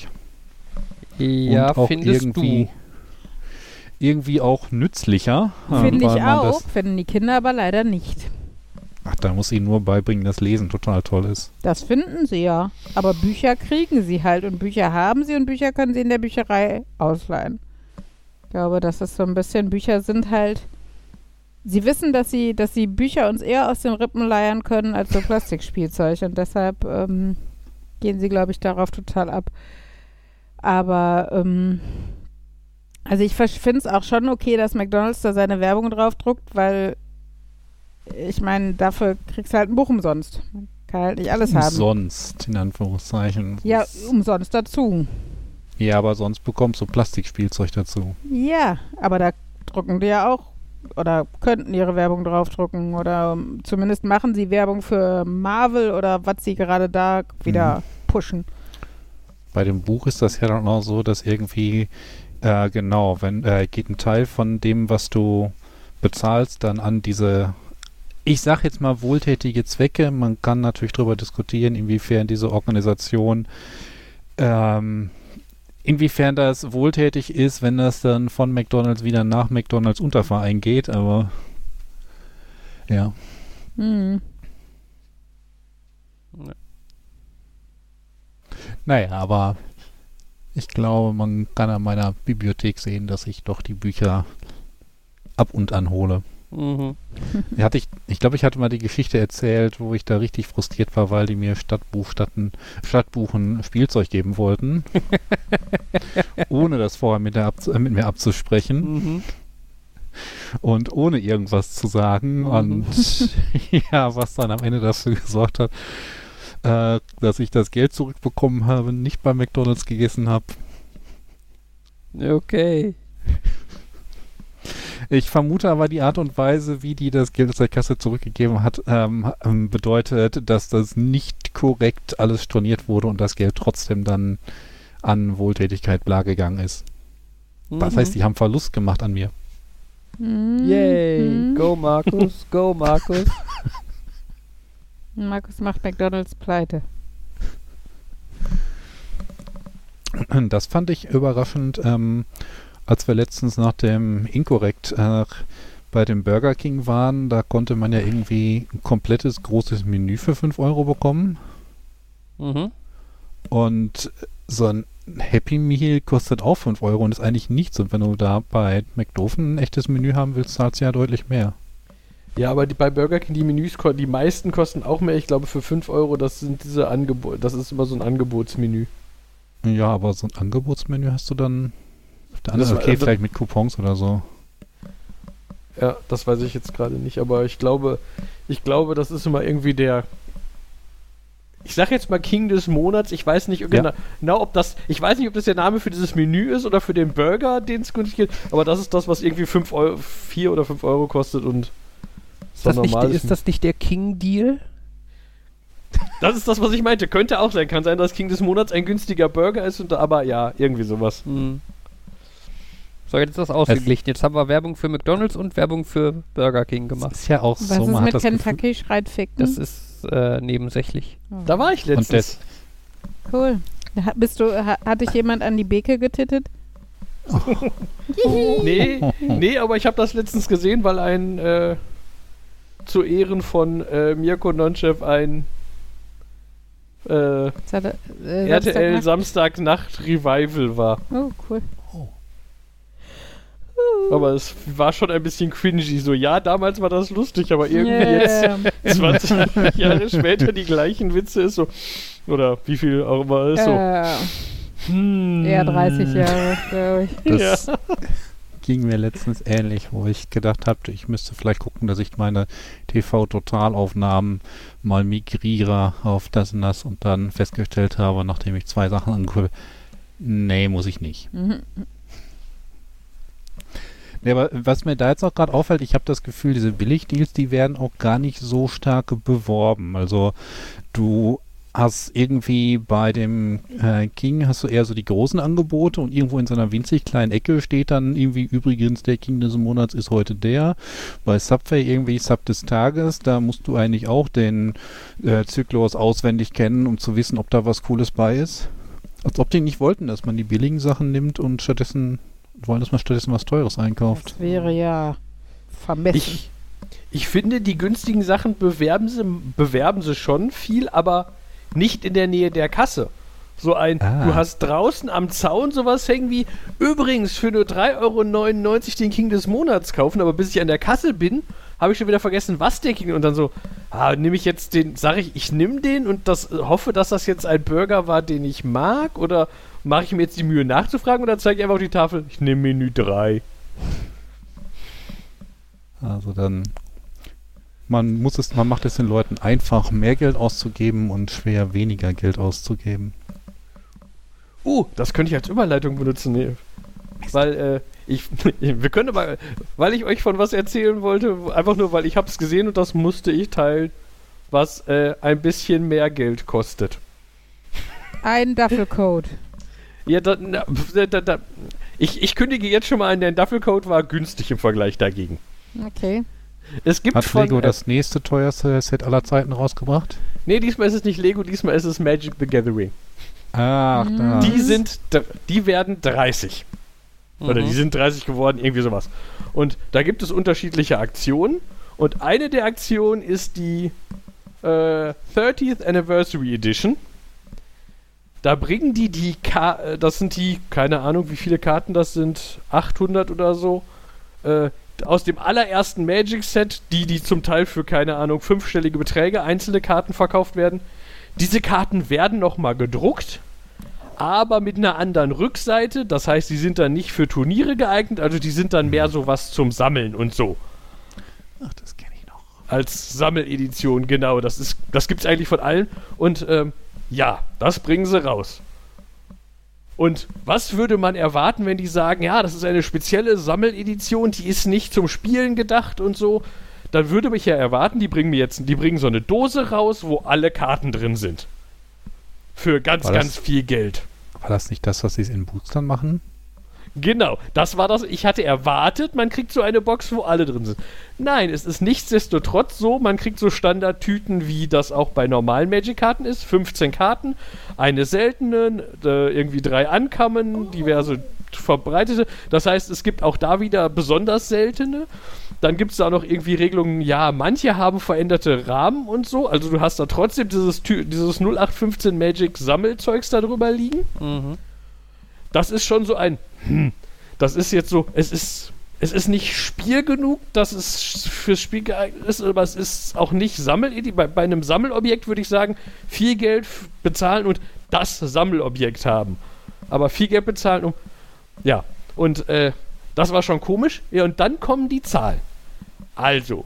Ja, und auch findest irgendwie, du. irgendwie auch nützlicher. Finde weil ich auch, finden die Kinder aber leider nicht. Ach, da muss ich nur beibringen, dass Lesen total toll ist. Das finden sie ja. Aber Bücher kriegen sie halt und Bücher haben sie und Bücher können sie in der Bücherei ausleihen. Ich glaube, das ist so ein bisschen, Bücher sind halt. Sie wissen, dass sie, dass sie Bücher uns eher aus den Rippen leiern können als so Plastikspielzeug und deshalb ähm, gehen sie, glaube ich, darauf total ab. Aber ähm, also ich finde es auch schon okay, dass McDonalds da seine Werbung drauf druckt, weil ich meine, dafür kriegst du halt ein Buch umsonst. Man kann halt nicht alles haben. Sonst, in Anführungszeichen. Ja, umsonst dazu. Ja, aber sonst bekommst du Plastikspielzeug dazu. Ja, aber da drucken die ja auch oder könnten ihre Werbung draufdrucken oder um, zumindest machen sie Werbung für Marvel oder was sie gerade da wieder pushen. Bei dem Buch ist das ja dann auch so, dass irgendwie, äh, genau, wenn äh, geht ein Teil von dem, was du bezahlst, dann an diese, ich sag jetzt mal wohltätige Zwecke. Man kann natürlich darüber diskutieren, inwiefern diese Organisation, ähm, inwiefern das wohltätig ist, wenn das dann von McDonalds wieder nach McDonalds Unterverein geht, aber ja. Hm. Naja, aber ich glaube, man kann an meiner Bibliothek sehen, dass ich doch die Bücher ab und an hole. Mhm. Hatte ich ich glaube, ich hatte mal die Geschichte erzählt, wo ich da richtig frustriert war, weil die mir Stadtbuch statten, Stadtbuchen Spielzeug geben wollten. ohne das vorher mit, der mit mir abzusprechen Mhm. und ohne irgendwas zu sagen. Mhm. Und ja, was dann am Ende dafür gesorgt hat, äh, dass ich das Geld zurückbekommen habe, nicht bei McDonalds gegessen habe. Okay. Ich vermute aber die Art und Weise, wie die das Geld aus der Kasse zurückgegeben hat, ähm, ähm, bedeutet, dass das nicht korrekt alles storniert wurde und das Geld trotzdem dann an Wohltätigkeit bla gegangen ist. Das Mhm. heißt, die haben Verlust gemacht an mir. Hm. Yay. Hm. Go, Markus. Go, Markus. Markus macht McDonalds pleite. Das fand ich überraschend, ähm, als wir letztens nach dem Inkorrekt äh, bei dem Burger King waren. Da konnte man ja irgendwie ein komplettes großes Menü für 5 Euro bekommen. Mhm. Und so ein Happy Meal kostet auch 5 Euro und ist eigentlich nichts. Und wenn du da bei McDofen ein echtes Menü haben willst, zahlst du ja deutlich mehr. Ja, aber die, bei Burger King, die Menüs, die meisten kosten auch mehr. Ich glaube, für 5 Euro, das sind diese Angebote, das ist immer so ein Angebotsmenü. Ja, aber so ein Angebotsmenü hast du dann der Das anderen, war- okay, das- vielleicht mit Coupons oder so. Ja, das weiß ich jetzt gerade nicht, aber ich glaube, ich glaube, das ist immer irgendwie der. Ich sag jetzt mal King des Monats. Ich weiß nicht Ja. genau, genau, ob das. Ich weiß nicht, ob das der Name für dieses Menü ist oder für den Burger, den es günstig gibt. Aber das ist das, was irgendwie 5 Euro, 4 oder 5 Euro kostet und Ist das, nicht, ist das nicht der King-Deal? Das ist das, was ich meinte. Könnte auch sein. Kann sein, dass King des Monats ein günstiger Burger ist, und, aber ja, irgendwie sowas. Hm. So, jetzt ist das ausgeglichen. Jetzt haben wir Werbung für McDonalds und Werbung für Burger King Das gemacht. ist ja auch Was so, ist man hat mit das Kentucky schreit ficken? Das ist äh, nebensächlich. Oh. Da war ich letztens. das- cool. Ha- Bist du, ha, hat dich jemand an die Beke getittet? Nee, nee, aber ich habe das letztens gesehen, weil ein äh, zu Ehren von äh, Mirko Nonchev ein äh, Das er- äh, RTL Samstagnacht- Samstagnacht Revival war. Oh, cool. Aber es war schon ein bisschen cringy. So, ja, damals war das lustig, aber irgendwie jetzt Yeah. 20 Jahre später die gleichen Witze ist so. Oder wie viel auch immer ist so. Äh, Hm. eher 30 Jahre, glaube ich. Das ging mir letztens ähnlich, wo ich gedacht habe, ich müsste vielleicht gucken, dass ich meine TV-Totalaufnahmen mal migriere auf das und das und dann festgestellt habe, nachdem ich zwei Sachen angucke, nee, muss ich nicht. Mhm. Nee, aber was mir da jetzt auch gerade auffällt, ich habe das Gefühl, diese Billigdeals, die werden auch gar nicht so stark beworben. Also du hast irgendwie bei dem äh, King hast du eher so die großen Angebote und irgendwo in so einer winzig kleinen Ecke steht dann irgendwie übrigens der King des Monats ist heute der. Bei Subway irgendwie Sub des Tages, da musst du eigentlich auch den äh, Zyklus auswendig kennen, um zu wissen, ob da was Cooles bei ist. Als ob die nicht wollten, dass man die billigen Sachen nimmt und stattdessen wollen, dass man stattdessen was Teures einkauft. Das wäre ja vermessen. Ich, ich finde, die günstigen Sachen bewerben sie, bewerben sie schon viel, aber nicht in der Nähe der Kasse. So ein, Ah. du hast draußen am Zaun sowas hängen wie, übrigens für nur 3,99 Euro den King des Monats kaufen, aber bis ich an der Kasse bin, habe ich schon wieder vergessen, was der King und dann so, ah, nehme ich jetzt den, sage ich, ich nehme den und das hoffe, dass das jetzt ein Burger war, den ich mag oder mache ich mir jetzt die Mühe nachzufragen oder zeige ich einfach auf die Tafel, ich nehme Menü 3. Also dann, man muss es, man macht es den Leuten einfach, mehr Geld auszugeben und schwer weniger Geld auszugeben. Uh, das könnte ich als Überleitung benutzen. Nee. Weil, äh, ich, wir können aber, weil ich euch von was erzählen wollte, einfach nur, weil ich hab's gesehen und das musste ich teilen, was äh, ein bisschen mehr Geld kostet. Ein Duffelcoat. Ja, da, na, da, da, ich, ich kündige jetzt schon mal an, der Duffelcoat war günstig im Vergleich dagegen. Okay. Es gibt Hat von, Lego äh, das nächste teuerste Set aller Zeiten rausgebracht? Nee, diesmal ist es nicht Lego, diesmal ist es Magic the Gathering. Ach, da. Die sind, die werden 30. Oder Mhm. die sind 30 geworden, irgendwie sowas. Und da gibt es unterschiedliche Aktionen. Und eine der Aktionen ist die äh, 30th Anniversary Edition. Da bringen die die, Ka äh, das sind die, keine Ahnung, wie viele Karten das sind, 800 oder so, äh, aus dem allerersten Magic Set, die, die zum Teil für, keine Ahnung, fünfstellige Beträge, einzelne Karten verkauft werden. Diese Karten werden nochmal gedruckt, aber mit einer anderen Rückseite. Das heißt, die sind dann nicht für Turniere geeignet, also die sind dann mehr sowas zum Sammeln und so. Ach, das kenne ich noch. Als Sammeledition, genau. Das, ist, das gibt es eigentlich von allen. Und ähm, ja, das bringen sie raus. Und was würde man erwarten, wenn die sagen, ja, das ist eine spezielle Sammeledition, die ist nicht zum Spielen gedacht und so? Dann würde mich ja erwarten, die bringen mir jetzt, die bringen so eine Dose raus, wo alle Karten drin sind. Für ganz, War das- ganz viel Geld. War das nicht das, was sie in Boostern machen? Genau, das war das. Ich hatte erwartet, man kriegt so eine Box, wo alle drin sind. Nein, es ist nichtsdestotrotz so, man kriegt so Standardtüten, wie das auch bei normalen Magic-Karten ist. 15 Karten, eine seltene, irgendwie drei Ankamen, diverse verbreitete. Das heißt, es gibt auch da wieder besonders seltene. Dann gibt es da noch irgendwie Regelungen, ja, manche haben veränderte Rahmen und so. Also du hast da trotzdem dieses, dieses 0815 Magic Sammelzeugs da drüber liegen Mhm. Das ist schon so ein, hm, das ist jetzt so, es ist, es ist nicht Spiel genug, dass es fürs Spiel geeignet ist, aber es ist auch nicht Sammel. Bei, bei einem Sammelobjekt würde ich sagen, viel Geld bezahlen und das Sammelobjekt haben. Aber viel Geld bezahlen, um, ja, und äh, das war schon komisch. Ja, und dann kommen die Zahlen. Also,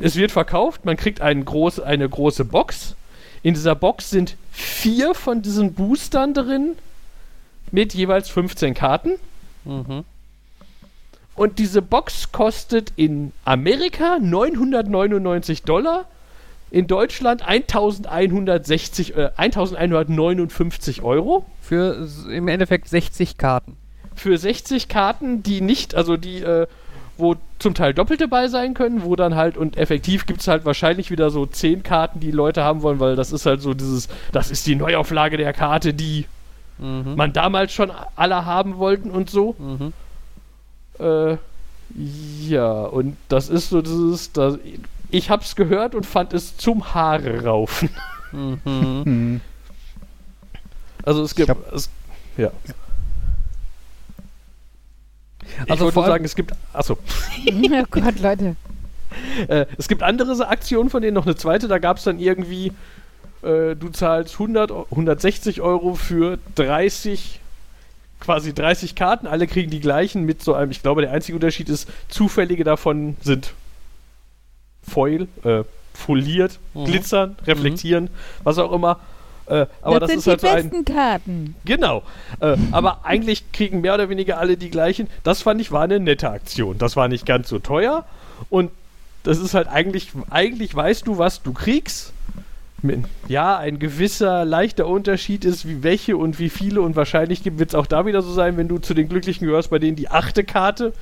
es wird verkauft, man kriegt groß, eine große Box. In dieser Box sind vier von diesen Boostern drin mit jeweils 15 Karten. Mhm. Und diese Box kostet in Amerika 999 Dollar, in Deutschland 1160, äh, 1159 Euro. Für im Endeffekt 60 Karten. Für 60 Karten, die nicht, also die, äh, wo zum Teil Doppelte bei sein können, wo dann halt, und effektiv gibt es halt wahrscheinlich wieder so 10 Karten, die Leute haben wollen, weil das ist halt so dieses, das ist die Neuauflage der Karte, die Mhm. man damals schon alle haben wollten und so. Mhm. Äh, ja, und das ist so dieses, das, ich hab's gehört und fand es zum Haare raufen. Mhm. Hm. Also es gibt, hab- es, ja. Ich Also wollte sagen, es gibt, achso, oh Gott, Leute. äh, es gibt andere Aktionen von denen, noch eine zweite, da gab es dann irgendwie, äh, du zahlst 100, Eu- 160 Euro für 30, quasi 30 Karten, alle kriegen die gleichen mit so einem, ich glaube, der einzige Unterschied ist, zufällige davon sind Foil, äh, foliert, Mhm. glitzern, reflektieren, was auch immer. Äh, aber das, sind ist halt die so ein. besten Karten. Genau. Äh, aber eigentlich kriegen mehr oder weniger alle die gleichen. Das fand ich war eine nette Aktion. Das war nicht ganz so teuer. Und das ist halt eigentlich, eigentlich weißt du, was du kriegst. Ja, ein gewisser leichter Unterschied ist, wie welche und wie viele und wahrscheinlich wird es auch da wieder so sein, wenn du zu den Glücklichen gehörst, bei denen die achte Karte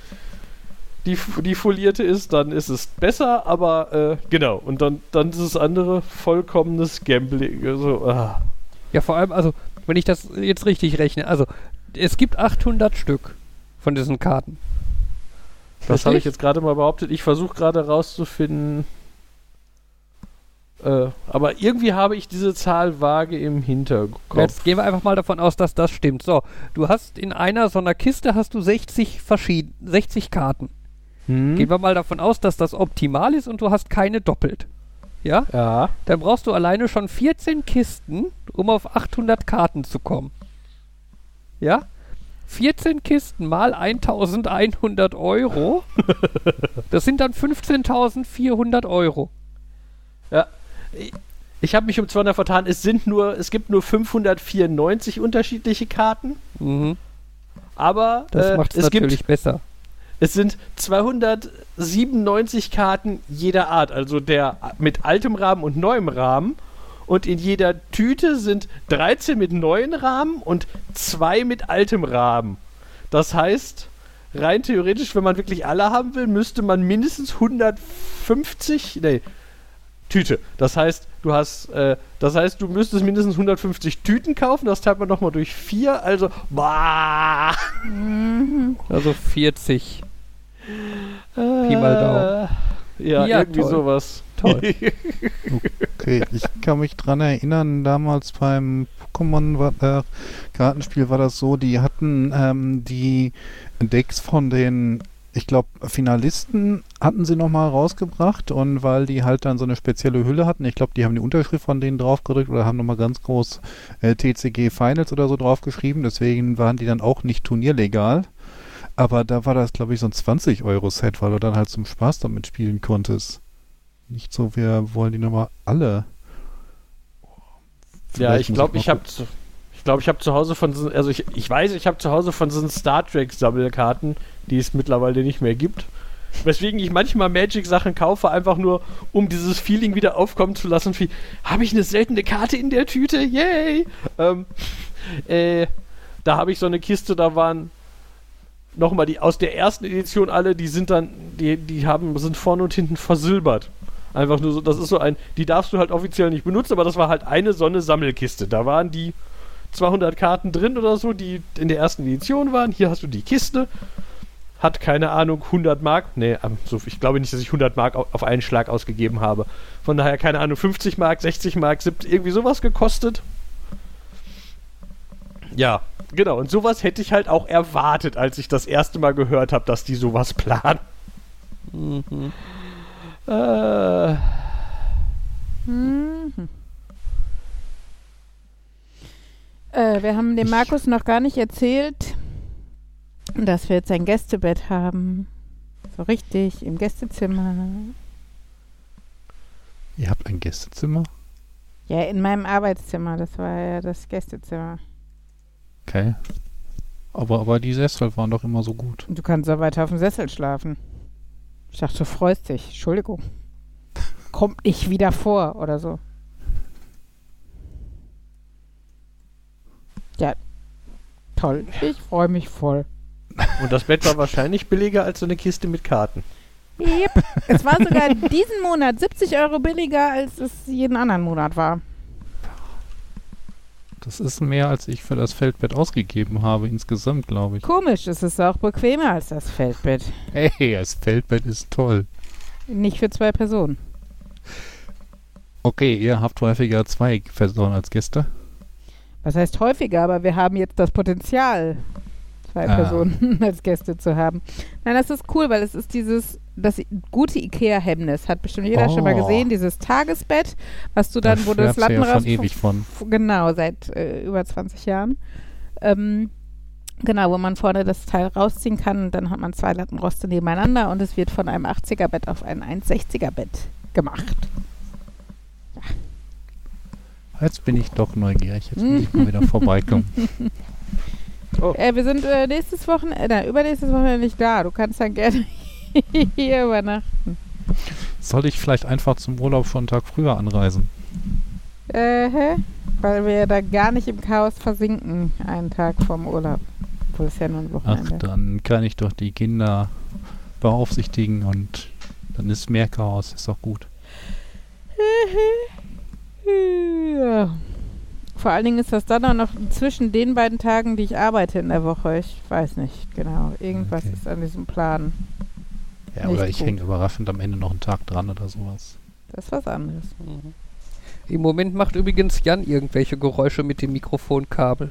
die, die folierte ist, dann ist es besser, aber äh, genau, und dann, dann ist das andere vollkommenes Gambling. Also, ah. Ja, vor allem, also, wenn ich das jetzt richtig rechne, also, es gibt 800 Stück von diesen Karten. Das habe ich jetzt gerade mal behauptet. Ich versuche gerade rauszufinden. Äh, aber irgendwie habe ich diese Zahl vage im Hinterkopf. Jetzt gehen wir einfach mal davon aus, dass das stimmt. So, du hast in einer so einer Kiste hast du 60 verschieden, 60 Karten. Hm? Gehen wir mal davon aus, dass das optimal ist und du hast keine doppelt. Ja? Ja. Dann brauchst du alleine schon 14 Kisten, um auf 800 Karten zu kommen. Ja? 14 Kisten mal 1100 Euro. Das sind dann 15.400 Euro. Ja. Ich- habe mich um 200 vertan. Es sind nur, es gibt nur 594 unterschiedliche Karten. Mhm. Aber Das äh, macht es es gibt natürlich besser. Es sind 297 Karten jeder Art, also der mit altem Rahmen und neuem Rahmen. Und in jeder Tüte sind 13 mit neuen Rahmen und 2 mit altem Rahmen. Das heißt, rein theoretisch, wenn man wirklich alle haben will, müsste man mindestens 150, nee, Tüte. Das heißt, du hast, äh, das heißt, du müsstest mindestens 150 Tüten kaufen. Das teilt man nochmal durch 4. Also, bah, Also 40. Pi mal Daumen. Äh, Ja, Ja, irgendwie toll. sowas. Toll. Okay, ich kann mich dran erinnern, damals beim Pokémon war, äh, Kartenspiel war das so, die hatten ähm, die Decks von den, ich glaube, Finalisten hatten sie nochmal rausgebracht und weil die halt dann so eine spezielle Hülle hatten, ich glaube, die haben die Unterschrift von denen draufgedrückt oder haben nochmal ganz groß äh, TCG Finals oder so draufgeschrieben, deswegen waren die dann auch nicht turnierlegal. Aber da war das, glaube ich, so ein 20-Euro-Set, weil du dann halt zum Spaß damit spielen konntest. Nicht so, wir wollen die nochmal alle. Ja, Vielleicht ich muss glaube, ich habe ich glaube, ich habe zu Hause von so, also ich, ich weiß, ich habe zu Hause von so Star Trek Sammelkarten, die es mittlerweile nicht mehr gibt. Weswegen ich manchmal Magic Sachen kaufe, einfach nur um dieses Feeling wieder aufkommen zu lassen, wie habe ich eine seltene Karte in der Tüte? Yay! Ähm, äh, da habe ich so eine Kiste, da waren nochmal die aus der ersten Edition alle, die sind dann, die, die haben, sind vorne und hinten versilbert. Einfach nur so, das ist so ein, die darfst du halt offiziell nicht benutzen, aber das war halt eine so eine Sammelkiste. Da waren die 200 Karten drin oder so, die in der ersten Edition waren. Hier hast du die Kiste. Hat keine Ahnung, 100 Mark. Nee, ähm, ich glaube nicht, dass ich 100 Mark au- auf einen Schlag ausgegeben habe. Von daher, keine Ahnung, 50 Mark, 60 Mark, 70, irgendwie sowas gekostet. Ja, genau. Und sowas hätte ich halt auch erwartet, als ich das erste Mal gehört habe, dass die sowas planen. Mhm. Äh, Mhm. Äh, wir haben dem Markus noch gar nicht erzählt, dass wir jetzt ein Gästebett haben. So richtig, im Gästezimmer. Ihr habt ein Gästezimmer? Ja, in meinem Arbeitszimmer. Das war ja das Gästezimmer. Okay. Aber, aber die Sessel waren doch immer so gut. Du kannst so weiter auf dem Sessel schlafen. Ich dachte, du freust dich. Entschuldigung. Kommt nicht wieder vor oder so. Ja, toll. Ich freue mich voll. und das Bett war wahrscheinlich billiger als so eine Kiste mit Karten. Yep. Es war sogar diesen Monat 70 Euro billiger, als es jeden anderen Monat war. Das ist mehr, als ich für das Feldbett ausgegeben habe insgesamt, glaube ich. Komisch, es ist auch bequemer als das Feldbett. Hey, das Feldbett ist toll. Nicht für zwei Personen. Okay, ihr habt häufiger zwei Personen als Gäste. Was heißt häufiger, aber wir haben jetzt das Potenzial, zwei Ah. Personen als Gäste zu haben. Nein, das ist cool, weil es ist dieses, das gute Ikea-Hemmnis. Hat bestimmt jeder schon mal Oh. gesehen, dieses Tagesbett, was du dann, Da wo du das du ja schon ewig von. Genau, seit äh, über 20 Jahren. Ähm, genau, wo man vorne das Teil rausziehen kann. Dann hat man zwei Lattenroste nebeneinander und es wird von einem 80er-Bett auf ein 1,60er-Bett gemacht. Jetzt bin ich doch neugierig. Jetzt muss ich mal wieder vorbeikommen. Äh, wir sind äh, nächstes Wochenende, nein, übernächstes Wochenende nicht da. Du kannst dann gerne hier übernachten. Soll ich vielleicht einfach zum Urlaub schon einen Tag früher anreisen? Äh, hä? weil wir da gar nicht im Chaos versinken, einen Tag vorm Urlaub. Obwohl es ja nur ein Ach, Wochenende. dann kann ich doch die Kinder beaufsichtigen und dann ist mehr Chaos. Ist doch gut. Ja. Vor allen Dingen ist das dann auch noch zwischen den beiden Tagen, die ich arbeite in der Woche. Ich weiß nicht genau. Irgendwas Okay. ist an diesem Plan. Ja, Nicht oder ich hänge überraschend am Ende noch einen Tag dran oder sowas. Das ist was anderes. Im Moment macht übrigens Jan irgendwelche Geräusche mit dem Mikrofonkabel.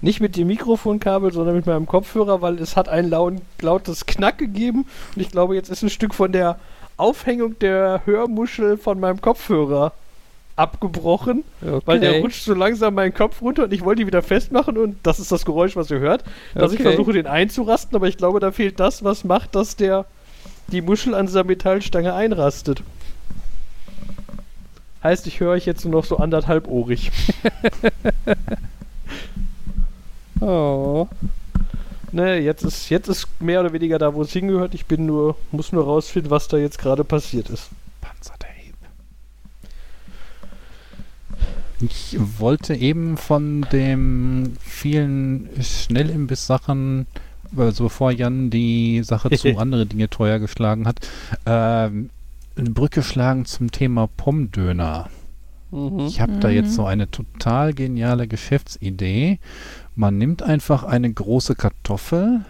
Nicht mit dem Mikrofonkabel, sondern mit meinem Kopfhörer, weil es hat ein laut, lautes Knack gegeben und ich glaube, jetzt ist ein Stück von der Aufhängung der Hörmuschel von meinem Kopfhörer abgebrochen, weil der rutscht so langsam meinen Kopf runter und ich wollte ihn wieder festmachen und das ist das Geräusch, was ihr hört, dass ich Okay. versuche, den einzurasten, aber ich glaube, da fehlt das, was macht, dass der die Muschel an dieser Metallstange einrastet. Heißt, ich höre euch jetzt nur noch so anderthalbohrig. Oh. Ne, jetzt ist, jetzt ist mehr oder weniger da, wo es hingehört. Ich bin nur, muss nur rausfinden, was da jetzt gerade passiert ist. Ich wollte eben von dem vielen Schnellimbiss-Sachen, also bevor Jan die Sache zu andere Dinge teuer geschlagen hat, ähm, eine Brücke schlagen zum Thema Pommdöner. Mhm. Ich habe da jetzt Mhm. so eine total geniale Geschäftsidee. Man nimmt einfach eine große Kartoffel,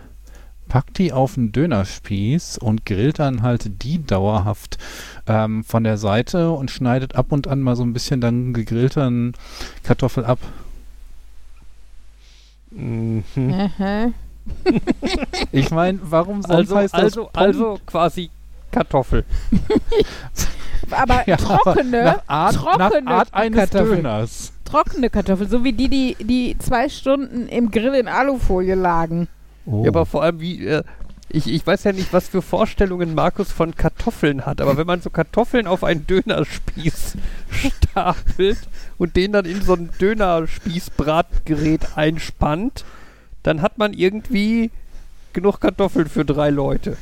packt die auf einen Dönerspieß und grillt dann halt die dauerhaft ähm, von der Seite und schneidet ab und an mal so ein bisschen dann gegrillten Kartoffel ab. Mhm. Ich meine, warum sonst Also, heißt das also, also quasi Kartoffel. Aber Ja, trockene, nach Art, trockene nach Art eines Kartoffeln. Döners. trockene Kartoffeln, so wie die, die, die zwei Stunden im Grill in Alufolie lagen. Oh. Ja, aber vor allem wie. Äh, ich, ich weiß ja nicht, was für Vorstellungen Markus von Kartoffeln hat, aber wenn man so Kartoffeln auf einen Dönerspieß stapelt und den dann in so ein Dönerspießbratgerät einspannt, dann hat man irgendwie genug Kartoffeln für drei Leute.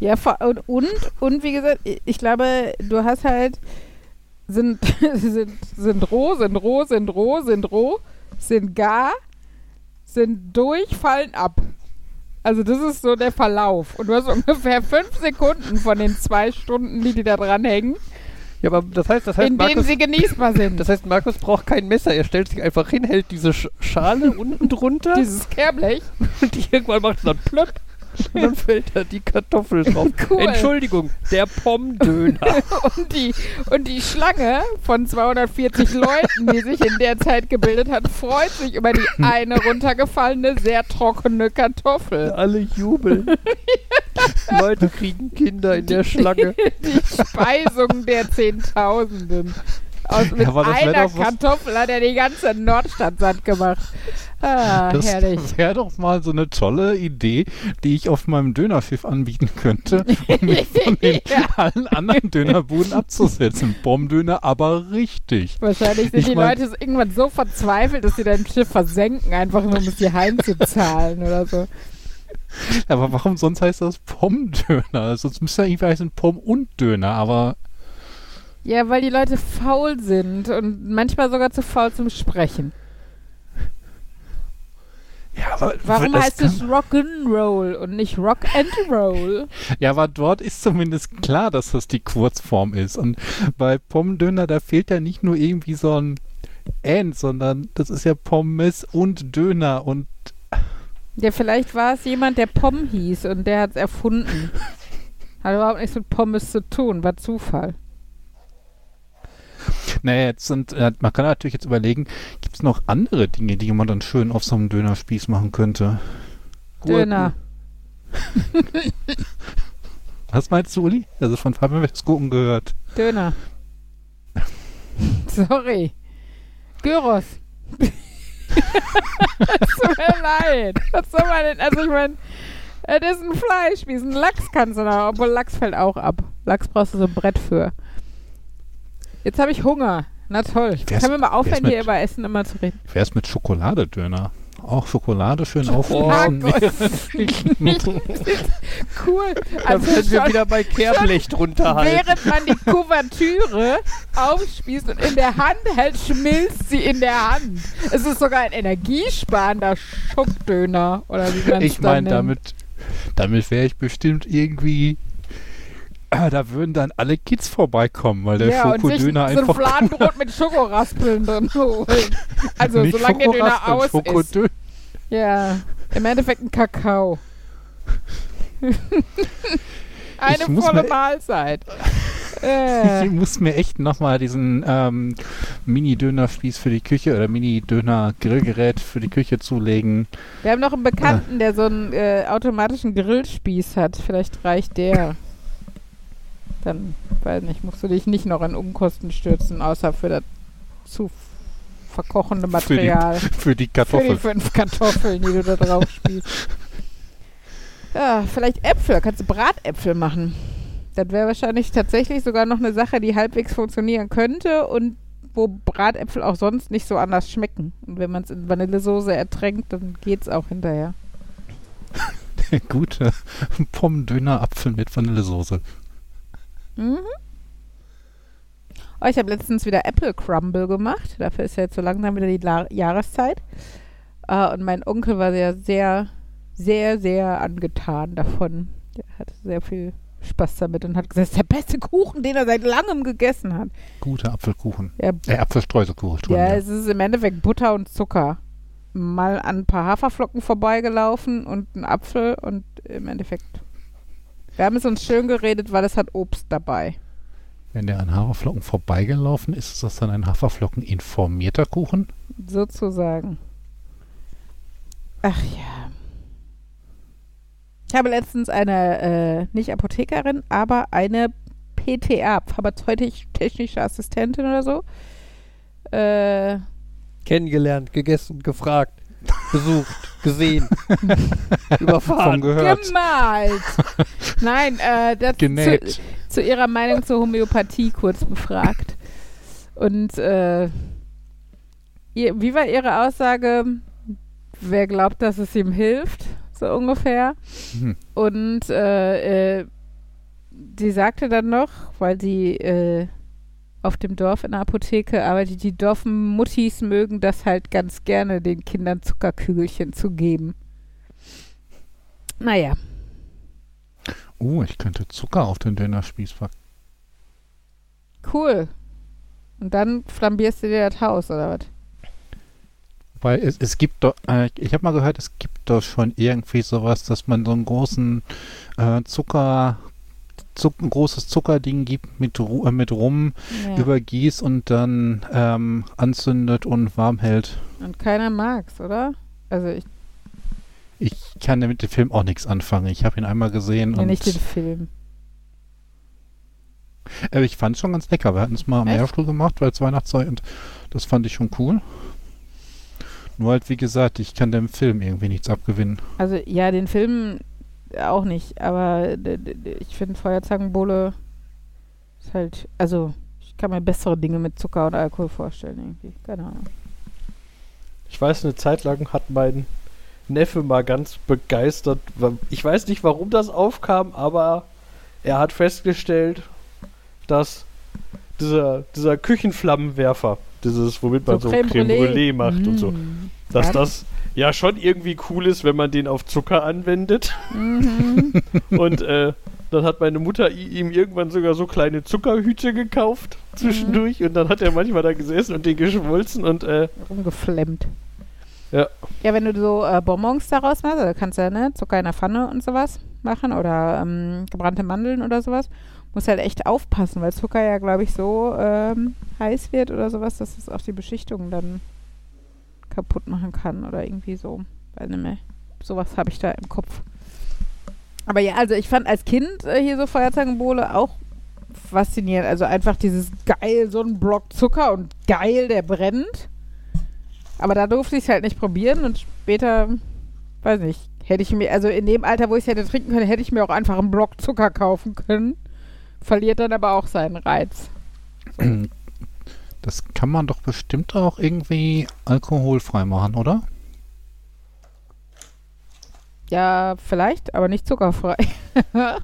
Ja, und, und, und wie gesagt, ich- ich glaube, du hast halt, sind, sind, sind roh, sind roh, sind roh, sind roh, sind gar, sind durch, fallen ab. Also das ist so der Verlauf. Und du hast ungefähr fünf Sekunden von den zwei Stunden, die, die da dran hängen, Ja, aber das heißt, das heißt, in denen Markus, sie genießbar sind. das heißt, Markus braucht kein Messer. Er stellt sich einfach hin, hält diese Sch Schale unten drunter Dieses Kehrblech. und irgendwann macht es dann plöpp und dann fällt da die Kartoffel drauf. Cool. Entschuldigung, der Pommdöner. Und die, und die Schlange von 240 Leuten, die sich in der Zeit gebildet hat, freut sich über die eine runtergefallene, sehr trockene Kartoffel. Alle jubeln. Leute kriegen Kinder in der Schlange. Die Speisung der Zehntausenden. Aus, mit Ja, das einer Kartoffel hat er die ganze Nordstadt satt gemacht. Ah, Das herrlich. wäre doch mal so eine tolle Idee, die ich auf meinem Dönerschiff anbieten könnte, um mich von den Ja. allen anderen Dönerbuden abzusetzen. Bombdöner, aber richtig. Wahrscheinlich sind Ich die mein- Leute so irgendwann so verzweifelt, dass sie dein Schiff versenken, einfach nur um es dir heimzuzahlen oder so. Aber warum sonst heißt das Pommdöner? Sonst müsste ja irgendwie heißen Pomm und Döner, aber Ja, weil die Leute faul sind und manchmal sogar zu faul zum Sprechen. ja, aber Warum heißt es Rock'n'Roll und nicht Rock and Roll? Ja, aber dort ist zumindest klar, dass das die Kurzform ist. Und bei Pommdöner, da fehlt ja nicht nur irgendwie so ein End, sondern das ist ja Pommes und Döner und Ja, vielleicht war es jemand, der Pom hieß und der hat es erfunden. Hat überhaupt nichts mit Pommes zu tun, war Zufall. Naja, jetzt sind, äh, man kann natürlich jetzt überlegen, gibt es noch andere Dinge, die man dann schön auf so einem Dönerspieß machen könnte? Döner. Was meinst du, Uli? Also von Fabian wird das Gurken gehört. Döner. Sorry. Gyros. Tut mir leid. Was soll man denn? Also ich meine, das ist ein Fleischspieß. Ein Lachs kannst du noch, obwohl Lachs fällt auch ab. Lachs brauchst du so ein Brett für. Jetzt habe ich Hunger. Na toll. Können wir mal aufhören, hier mit- über Essen immer zu reden? Wer ist mit Schokoladedöner? Auch Schokolade schön Oh aufschneiden. cool. Dann Also werden wir wieder bei Kehrblech drunter halten. Während man die Kuvertüre aufspießt und in der Hand hält, schmilzt sie in der Hand. Es ist sogar ein energiesparender Schockdöner. Oder wie Ich meine, damit, damit wäre ich bestimmt irgendwie. Ah, da würden dann alle Kids vorbeikommen, weil der ja, Schokodöner so ein einfach. Fladenbrot mit Schokoraspeln drin holen. Also nicht solange der Döner aus ist. Ja, im Endeffekt ein Kakao. Eine volle mir- Mahlzeit. Äh, Ich muss mir echt nochmal diesen ähm, Mini-Dönerspieß für die Küche oder Mini-Döner-Grillgerät für die Küche zulegen. wir haben noch einen Bekannten, der so einen äh, automatischen Grillspieß hat. Vielleicht reicht der. Dann, weiß nicht, musst du dich nicht noch in Unkosten stürzen, außer für das zu verkochende Für die Material. Für die Für die Kartoffeln. fünf Kartoffeln, die du da drauf spießt. Ja, vielleicht Äpfel. Kannst du Bratäpfel machen. Das wäre wahrscheinlich tatsächlich sogar noch eine Sache, die halbwegs funktionieren könnte und wo Bratäpfel auch sonst nicht so anders schmecken. Und wenn man es in Vanillesoße ertränkt, dann geht's auch hinterher. Der gute Pommendöner-Apfel mit Vanillesoße. Mhm. Oh, ich habe letztens wieder Apple Crumble gemacht. Dafür ist ja jetzt so langsam wieder die La Jahreszeit. Äh, und mein Onkel war sehr, sehr, sehr, sehr angetan davon. Der hatte sehr viel Spaß damit und hat gesagt, das ist der beste Kuchen, den er seit langem gegessen hat. Guter Apfelkuchen. Ja, Äh, Apfelstreuselkuchen. ja, Entschuldigung, es ist im Endeffekt Butter und Zucker. Mal an ein paar Haferflocken vorbeigelaufen und ein Apfel und im Endeffekt. Wir haben es uns schön geredet, weil es hat Obst dabei. Wenn der an Haferflocken vorbeigelaufen ist, ist das dann ein Haferflocken-informierter Kuchen? Sozusagen. Ach ja. Ich habe letztens eine, äh, nicht Apothekerin, aber eine PTA, pharmazeutisch-technische Assistentin oder so. Äh, Kennengelernt, gegessen, gefragt, besucht, gesehen, überfahren. Von gehört. gemalt. Nein, äh, das Genäht. Zu, zu ihrer Meinung zur Homöopathie kurz befragt. Und äh, ihr, wie war ihre Aussage? Wer glaubt, dass es ihm hilft? So ungefähr. Hm. Und äh, äh, sie sagte dann noch, weil sie äh, auf dem Dorf in der Apotheke arbeitet, die Dorfmuttis mögen das halt ganz gerne, den Kindern Zuckerkügelchen zu geben. Naja, Oh, ich könnte Zucker auf den Dönerspieß packen. cool. Und dann flambierst du dir das Haus, oder was? Weil es, es gibt doch, äh, ich habe mal gehört, es gibt doch schon irgendwie sowas, dass man so einen großen äh, Zucker, Zuck, ein großes Zuckerding gibt mit, äh, mit Rum, Ja. übergießt und dann ähm, anzündet und warm hält. Und keiner mag's, oder? Also ich Ich kann mit dem Film auch nichts anfangen. Ich habe ihn einmal gesehen nenne und nicht den Film. äh, ich fand es schon ganz lecker. Wir hatten es mal am Echt? Meerstuhl gemacht, weil es Weihnachtszeit und das fand ich schon cool. Nur halt, wie gesagt, ich kann dem Film irgendwie nichts abgewinnen. Also ja, den Film auch nicht, aber ich finde Feuerzangenbowle ist halt, also ich kann mir bessere Dinge mit Zucker und Alkohol vorstellen irgendwie. Keine Ahnung. Ich weiß, eine Zeit lang hat mein Neffe mal ganz begeistert. Ich weiß nicht, warum das aufkam, aber er hat festgestellt, dass dieser, dieser Küchenflammenwerfer, dieses, womit man so, Creme, Brûlée. macht und so, Mm. dass Ja. das ja schon irgendwie cool ist, wenn man den auf Zucker anwendet. Mhm. Und äh, dann hat meine Mutter ihm irgendwann sogar so kleine Zuckerhüte gekauft zwischendurch und dann hat er manchmal da gesessen und den geschmolzen und äh, Rumgeflemmt. Ja. Ja, wenn du so äh, Bonbons daraus machst, also kannst du ja ne, Zucker in der Pfanne und sowas machen oder ähm, gebrannte Mandeln oder sowas, musst halt echt aufpassen, weil Zucker ja, glaube ich, so ähm, heiß wird oder sowas, dass es auch die Beschichtung dann kaputt machen kann oder irgendwie so. Weiß nicht mehr. sowas habe ich da im Kopf. Aber ja, also ich fand als Kind äh, hier so Feuerzangenbowle auch faszinierend. Also einfach dieses geil, so ein Block Zucker und geil, der brennt. Aber da durfte ich es halt nicht probieren und später, weiß nicht, hätte ich mir, also in dem Alter, wo ich es hätte trinken können, hätte ich mir auch einfach einen Block Zucker kaufen können. Verliert dann aber auch seinen Reiz. Das kann man doch bestimmt auch irgendwie alkoholfrei machen, oder? Ja, vielleicht, aber nicht zuckerfrei.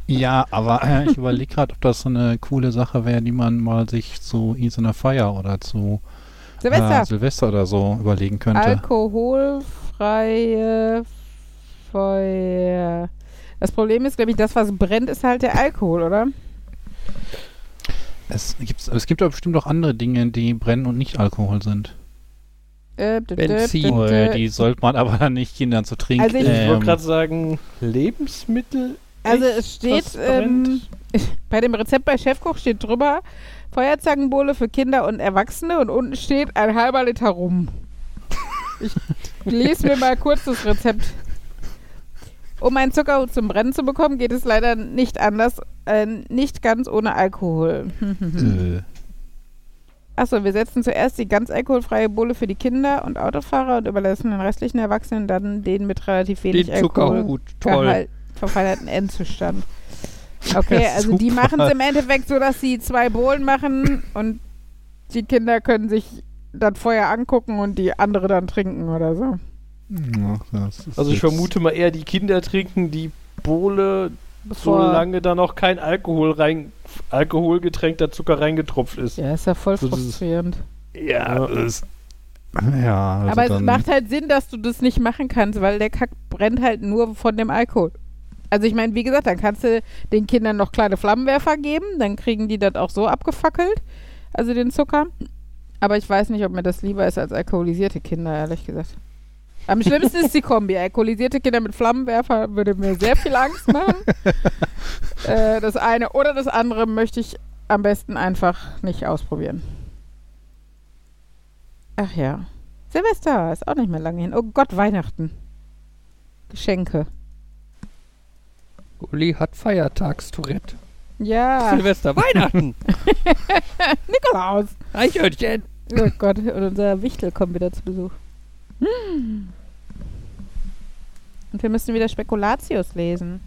Ja, aber äh, ich überlege gerade, ob das so eine coole Sache wäre, die man mal sich zu so einer Feier oder zu Silvester. Äh, Silvester oder so überlegen könnte. Alkoholfreie Feuer. Das Problem ist, glaube ich, das, was brennt, ist halt der Alkohol, oder? Es gibt, es gibt aber bestimmt auch andere Dinge, die brennen und nicht Alkohol sind. Äh, Benzin. Oh, äh, die sollte man aber dann nicht Kindern zu trinken. Also ich- Ich wollte ähm, gerade sagen, Lebensmittel. Also es steht, ähm, brennt? bei dem Rezept bei Chefkoch steht drüber, Feuerzangenbowle für Kinder und Erwachsene und unten steht ein halber Liter rum. Ich lese mir mal kurz das Rezept. Um einen Zuckerhut zum Brennen zu bekommen, geht es leider nicht anders, äh, nicht ganz ohne Alkohol. äh, Achso, wir setzen zuerst die ganz alkoholfreie Bohle für die Kinder und Autofahrer und überlassen den restlichen Erwachsenen dann den mit relativ wenig Den Alkohol Zuckerhut. Toll. gehalt, verfeinerten Endzustand. Okay, also die machen es im Endeffekt so, dass sie zwei Bohlen machen und die Kinder können sich das Feuer angucken und die andere dann trinken oder so. Ja, das ist Also ich vermute mal eher, die Kinder trinken die Bohle, solange da noch kein Alkohol rein, alkoholgetränkter Zucker reingetropft ist. Ja, ist ja voll frustrierend. Ja, das, ja also Aber es macht halt Sinn, dass du das nicht machen kannst, weil der Kack brennt halt nur von dem Alkohol. Also ich meine, wie gesagt, dann kannst du den Kindern noch kleine Flammenwerfer geben, dann kriegen die das auch so abgefackelt, also den Zucker. Aber ich weiß nicht, ob mir das lieber ist als alkoholisierte Kinder, ehrlich gesagt. Am schlimmsten ist die Kombi. Alkoholisierte Kinder mit Flammenwerfer würde mir sehr viel Angst machen. äh, das eine oder das andere möchte ich am besten einfach nicht ausprobieren. Ach ja. Silvester ist auch nicht mehr lange hin. Oh Gott, Weihnachten. Geschenke. Uli hat Feiertagstourette. Ja, Silvester, Weihnachten, Nikolaus. Eichhörnchen. Oh Gott, und unser Wichtel kommt wieder zu Besuch. Hm. Und wir müssen wieder Spekulatius lesen.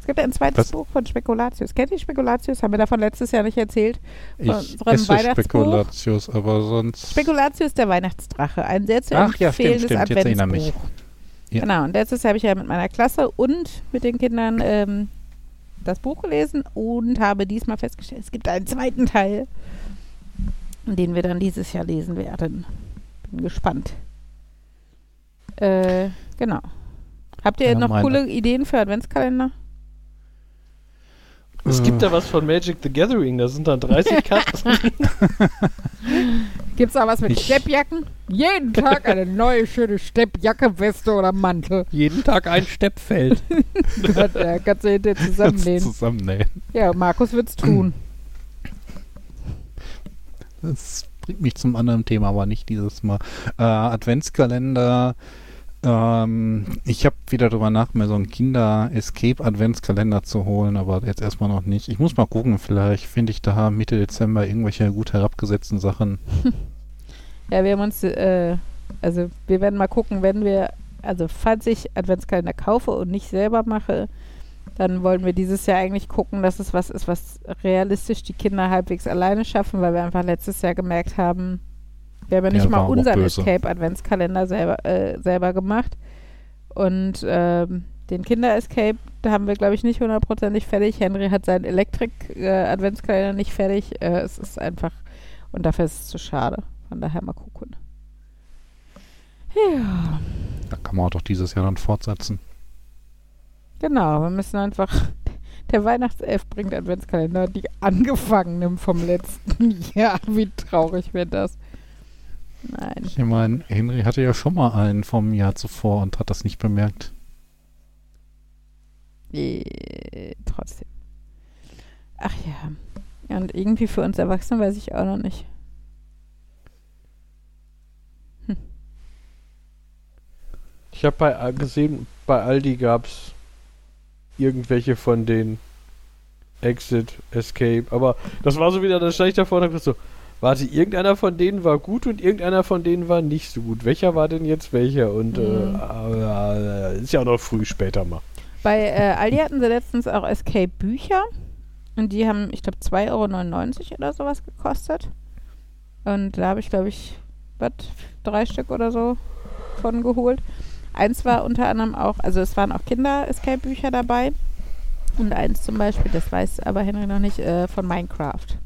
Es gibt ein zweites Was? Buch von Spekulatius. Kennt ihr Spekulatius? Haben wir davon letztes Jahr nicht erzählt? ich unserem esse? Spekulatius, aber sonst... Spekulatius, der Weihnachtsdrache. Ein sehr zu Ach ja, stimmt, stimmt, jetzt erinnere mich. Adventsbuch. Ja. Genau, und letztes Jahr habe ich ja mit meiner Klasse und mit den Kindern ähm, das Buch gelesen und habe diesmal festgestellt, es gibt einen zweiten Teil, den wir dann dieses Jahr lesen werden. Bin gespannt. Äh, genau. Habt ihr Ja, noch meine- coole Ideen für Adventskalender? Es Äh, gibt da was von Magic the Gathering, da sind dann 30 Karten. Gibt's da was mit Ich- Steppjacken? Jeden Tag eine neue schöne Steppjacke, Weste oder Mantel. Jeden Tag ein Steppfeld. Da kannst du hinterher zusammennehmen. zusammennähen. Ja, Markus wird's tun. Das bringt mich zum anderen Thema, aber nicht dieses Mal. Äh, Adventskalender. Ähm, ich habe wieder drüber nach, mir so einen Kinder-Escape-Adventskalender zu holen, aber jetzt erstmal noch nicht. Ich muss mal gucken, vielleicht finde ich da Mitte Dezember irgendwelche gut herabgesetzten Sachen. Ja, wir haben uns, äh, also wir werden mal gucken, wenn wir, also falls ich Adventskalender kaufe und nicht selber mache, dann wollen wir dieses Jahr eigentlich gucken, dass es was ist, was realistisch die Kinder halbwegs alleine schaffen, weil wir einfach letztes Jahr gemerkt haben, wir haben ja Ja, nicht mal war auch unseren böse. Escape-Adventskalender selber, äh, selber gemacht. Und ähm, den Kinder-Escape, da haben wir, glaube ich, nicht hundertprozentig fertig. Henry hat seinen Elektrik-Adventskalender nicht fertig. Äh, es ist einfach, und dafür ist es zu schade. Von daher mal gucken. Ja, Da kann man auch doch dieses Jahr dann fortsetzen. genau. Wir müssen einfach. Der Weihnachtself bringt Adventskalender, die angefangenen vom letzten Jahr. Wie traurig wäre das? Nein. Ich meine, Henry hatte ja schon mal einen vom Jahr zuvor und hat das nicht bemerkt. Äh, trotzdem. Ach ja. ja. Und irgendwie für uns Erwachsene weiß ich auch noch nicht. Ich habe bei gesehen, bei Aldi gab's irgendwelche von den Exit, Escape, aber das war so wieder, da stand ich davor und hab gesagt so, warte, irgendeiner von denen war gut und irgendeiner von denen war nicht so gut. Welcher war denn jetzt welcher? Und Mhm. äh, äh, ist ja auch noch früh später mal. Bei äh, Aldi hatten sie letztens auch Escape-Bücher. Und die haben, ich glaube, 2,99 Euro oder sowas gekostet. Und da habe ich, glaube ich, was, drei Stück oder so von geholt. Eins war unter anderem auch, also es waren auch Kinder-Escape-Bücher dabei. Und eins zum Beispiel, das weiß aber Henry noch nicht, äh, von Minecraft.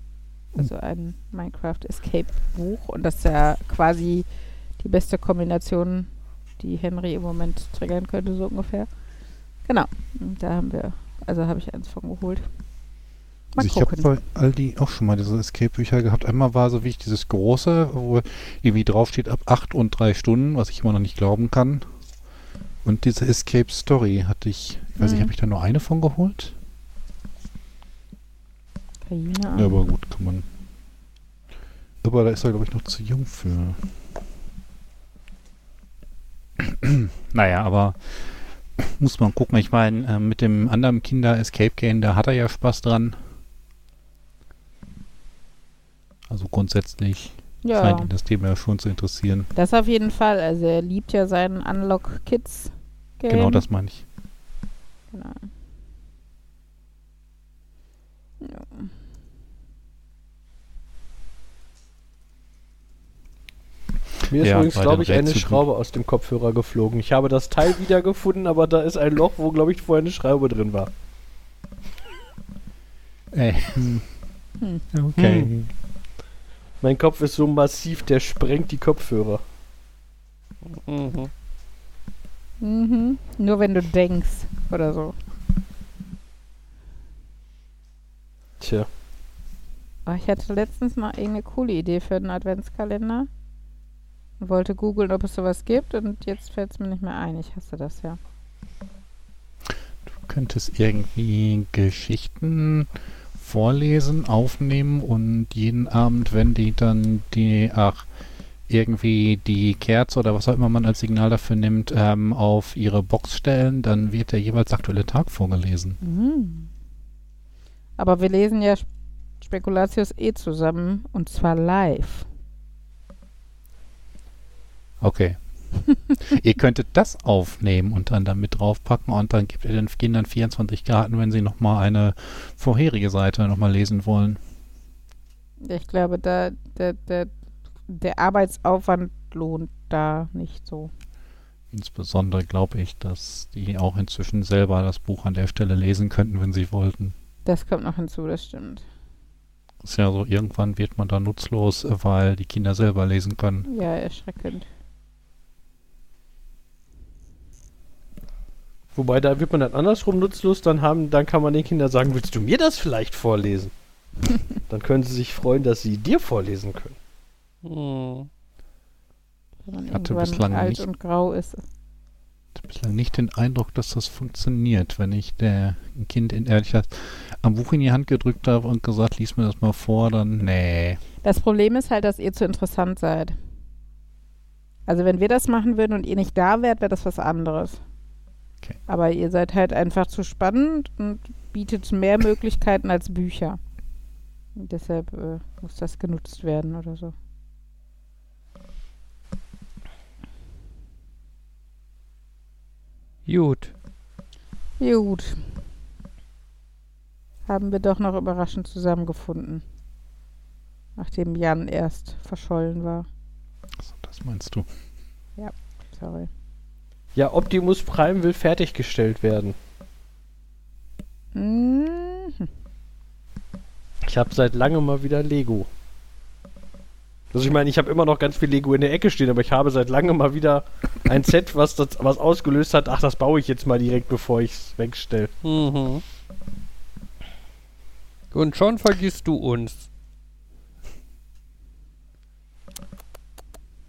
Also ein Minecraft-Escape-Buch. Und das ist ja quasi die beste Kombination, die Henry im Moment triggern könnte, so ungefähr. Genau. Und da haben wir, also habe ich eins von geholt. Mal Also ich habe bei Aldi auch schon mal diese Escape-Bücher gehabt. Einmal war so wie ich dieses große, wo irgendwie draufsteht ab 8 und 3 Stunden, was ich immer noch nicht glauben kann. Und diese Escape Story hatte ich, ich weiß nicht, Mhm. habe ich da nur eine von geholt? Keine Ja, Ahnung. aber gut, kann man. Aber da ist er, glaube ich, noch zu jung für. naja, aber muss man gucken. Ich meine, äh, mit dem anderen Kinder-Escape-Game, da hat er ja Spaß dran. Also grundsätzlich ja, scheint ihn das Thema ja schon zu interessieren. das auf jeden Fall. Also er liebt ja seinen Unlock Kids Game. Genau das meine ich. Genau. Ja. Mir ist Ja, übrigens, glaube ich, eine. Schraube aus dem Kopfhörer geflogen. Ich habe das Teil wiedergefunden, aber da ist ein Loch, wo, glaube ich, vorher eine Schraube drin war. Äh, Hm. okay. Hm. Mein Kopf ist so massiv, der sprengt die Kopfhörer. Mhm. Mhm. Nur wenn du denkst oder so. Tja. Oh, ich hatte letztens mal irgendeine coole Idee für einen Adventskalender. Wollte googeln, ob es sowas gibt und jetzt fällt es mir nicht mehr ein. Ich hasse das ja. Du könntest irgendwie Geschichten vorlesen, aufnehmen und jeden Abend, wenn die dann die, ach, irgendwie die Kerze oder was auch immer man als Signal dafür nimmt, ähm, auf ihre Box stellen, dann wird der jeweils aktuelle Tag vorgelesen. Mhm. Aber wir lesen ja Sp- Spekulatius eh zusammen und zwar live. Okay. ihr könntet das aufnehmen und dann da mit draufpacken und dann gibt ihr den Kindern 24 Karten, wenn sie nochmal eine vorherige Seite nochmal lesen wollen. Ich glaube, da, der, der, der Arbeitsaufwand lohnt da nicht so. Insbesondere glaube ich, dass die auch inzwischen selber das Buch an der Stelle lesen könnten, wenn sie wollten. Das kommt noch hinzu, das stimmt. Ist ja so, irgendwann wird man da nutzlos, äh, weil die Kinder selber lesen können. Ja, erschreckend. Wobei, da wird man dann andersrum nutzlos, dann haben, dann kann man den Kindern sagen, willst du mir das vielleicht vorlesen? dann können sie sich freuen, dass sie dir vorlesen können. Ich hatte bislang alt nicht- und grau ist. Ich habe bislang nicht den Eindruck, dass das funktioniert, wenn ich der ein Kind in ehrlich gesagt am Buch in die Hand gedrückt habe und gesagt, lies mir das mal vor, dann nee. Das Problem ist halt, dass ihr zu interessant seid. Also wenn wir das machen würden und ihr nicht da wärt, wäre das was anderes. Okay. Aber ihr seid halt einfach zu spannend und bietet mehr Möglichkeiten als Bücher. Und deshalb äh, muss das genutzt werden oder so. Gut. Gut. Haben wir doch noch überraschend zusammengefunden. Nachdem Jan erst verschollen war. So, das meinst du. Sorry. Ja, Optimus Prime will fertiggestellt werden. Mhm. Ich habe seit langem mal wieder Lego. Also ich meine, ich habe immer noch ganz viel Lego in der Ecke stehen, aber ich habe seit langem mal wieder ein Set, was das was ausgelöst hat. Ach, das baue ich jetzt mal direkt, bevor ich es wegstelle. Mhm. Und schon vergisst du uns.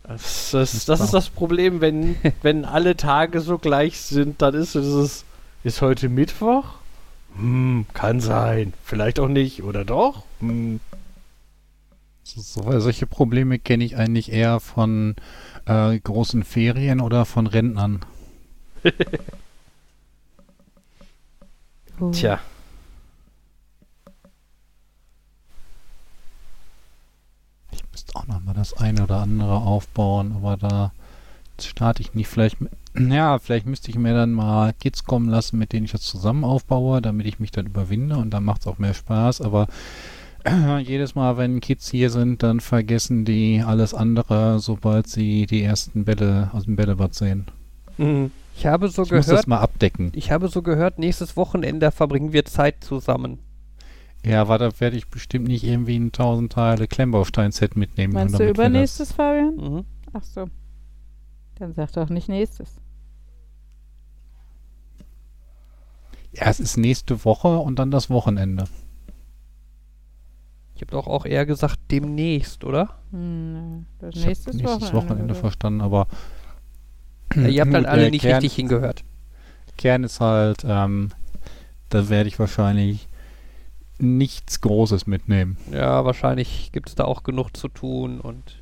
Also, das, ist das, ist das Problem, wenn, wenn alle Tage so gleich sind, dann ist es, ist heute Mittwoch? Hm, kann sein. Vielleicht auch nicht, oder doch? Hm. So, solche Probleme kenne ich eigentlich eher von äh, großen Ferien oder von Rentnern. Tja. Oh. Müsste auch noch mal das eine oder andere aufbauen, aber da starte ich nicht. Vielleicht, ja, vielleicht müsste ich mir dann mal Kids kommen lassen, mit denen ich das zusammen aufbaue, damit ich mich dann überwinde und dann macht es auch mehr Spaß. Aber jedes Mal, wenn Kids hier sind, dann vergessen die alles andere, sobald sie die ersten Bälle aus dem Bällebad sehen. Mhm. Ich habe so Ich muss das gehört, mal abdecken. ich habe so gehört, nächstes Wochenende verbringen wir Zeit zusammen. Ja, aber da werde ich bestimmt nicht irgendwie ein 1000 Teile Klemmbaustein-Set mitnehmen. Meinst du übernächstes, Fabian? Mhm. Ach so. Dann sag doch nicht nächstes. Ja, es ist nächste Woche und dann das Wochenende. Ich habe doch auch eher gesagt demnächst, oder? Hm, das Ich nächstes, nächstes Wochenende oder? verstanden, aber Ja, ihr habt halt alle nicht Kern, richtig hingehört. Kern ist halt, ähm, da werde ich wahrscheinlich nichts Großes mitnehmen. Ja, wahrscheinlich gibt es da auch genug zu tun und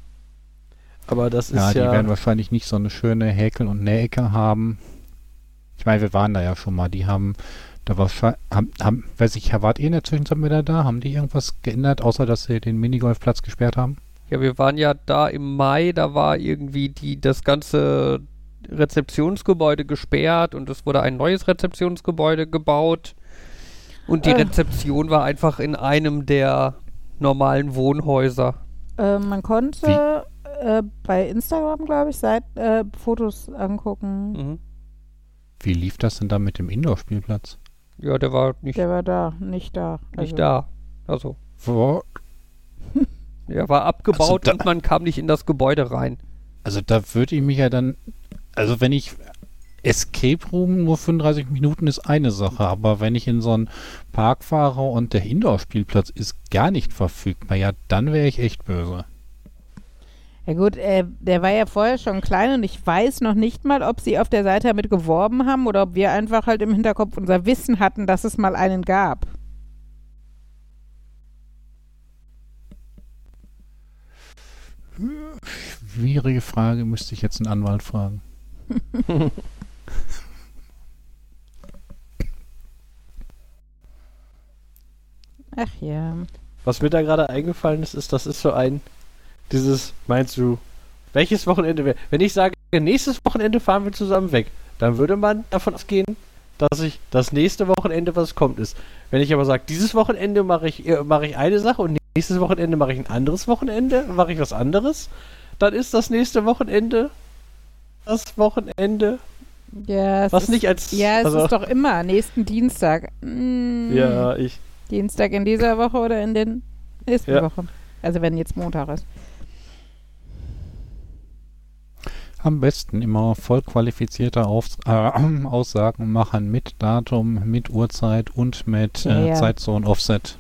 Aber das ist Ja, ja. die werden wahrscheinlich nicht so eine schöne Häkel- und Nähecke haben. Ich meine, wir waren da ja schon mal. Die haben da wahrscheinlich, haben, haben, weiß ich, wart ihr in der Zwischenzeit wieder da? Haben die irgendwas geändert, außer dass sie den Minigolfplatz gesperrt haben? ja, wir waren ja da im Mai, da war irgendwie die das ganze Rezeptionsgebäude gesperrt und es wurde ein neues Rezeptionsgebäude gebaut und die Äh. Rezeption war einfach in einem der normalen Wohnhäuser. Äh, man konnte äh, bei Instagram, glaube ich, Seit, äh, Fotos angucken. Mhm. Wie lief das denn da mit dem Indoor-Spielplatz? Ja, der war nicht, Der war da, nicht da. nicht Also, da. Also, Wo? er war abgebaut da- und man kam nicht in das Gebäude rein. Also da würde ich mich ja dann, also wenn ich Escape Room nur 35 Minuten ist eine Sache, aber wenn ich in so einen Park fahre und der Indoor-Spielplatz ist gar nicht verfügbar, ja, dann wäre ich echt böse. Ja gut, äh, der war ja vorher schon klein und ich weiß noch nicht mal, ob sie auf der Seite damit geworben haben oder ob wir einfach halt im Hinterkopf unser Wissen hatten, dass es mal einen gab. Schwierige Frage, müsste ich jetzt einen Anwalt fragen. Ach ja. Was mir da gerade eingefallen ist, ist, das ist so ein, dieses, meinst du, welches Wochenende wäre, wenn ich sage, nächstes Wochenende fahren wir zusammen weg, dann würde man davon ausgehen, dass ich das nächste Wochenende, was kommt, ist. Wenn ich aber sage, dieses Wochenende mache ich, äh, mache ich eine Sache und nächstes Wochenende mache ich ein anderes Wochenende, mache ich was anderes, dann ist das nächste Wochenende das Wochenende, Ja, es was ist, nicht als, ja, es also, ist doch immer nächsten Dienstag. Mm, ja, ich, Dienstag in dieser Woche oder in den nächsten Ja. Wochen. Also wenn jetzt Montag ist. Am besten immer voll qualifizierte Auf äh, Aussagen machen mit Datum, mit Uhrzeit und mit äh, ja. Zeitzone-Offset.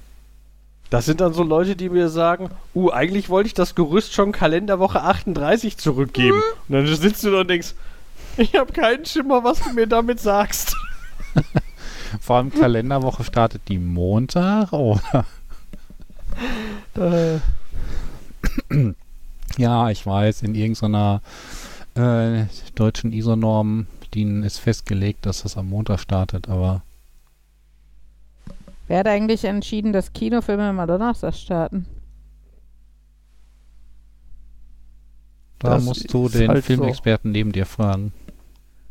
Das sind dann so Leute, die mir sagen, uh, eigentlich wollte ich das Gerüst schon Kalenderwoche 38 zurückgeben. Und dann sitzt du da und denkst, ich habe keinen Schimmer, was du mir damit sagst. Vor allem Kalenderwoche startet die Montag, oder? Äh, Ja, ich weiß, in irgendeiner äh, deutschen ISO-Norm, denen ist festgelegt, dass das am Montag startet, aber Wer hat eigentlich entschieden, dass Kinofilme immer donnerstags starten? da Das musst du den halt so. Filmexperten neben dir fragen.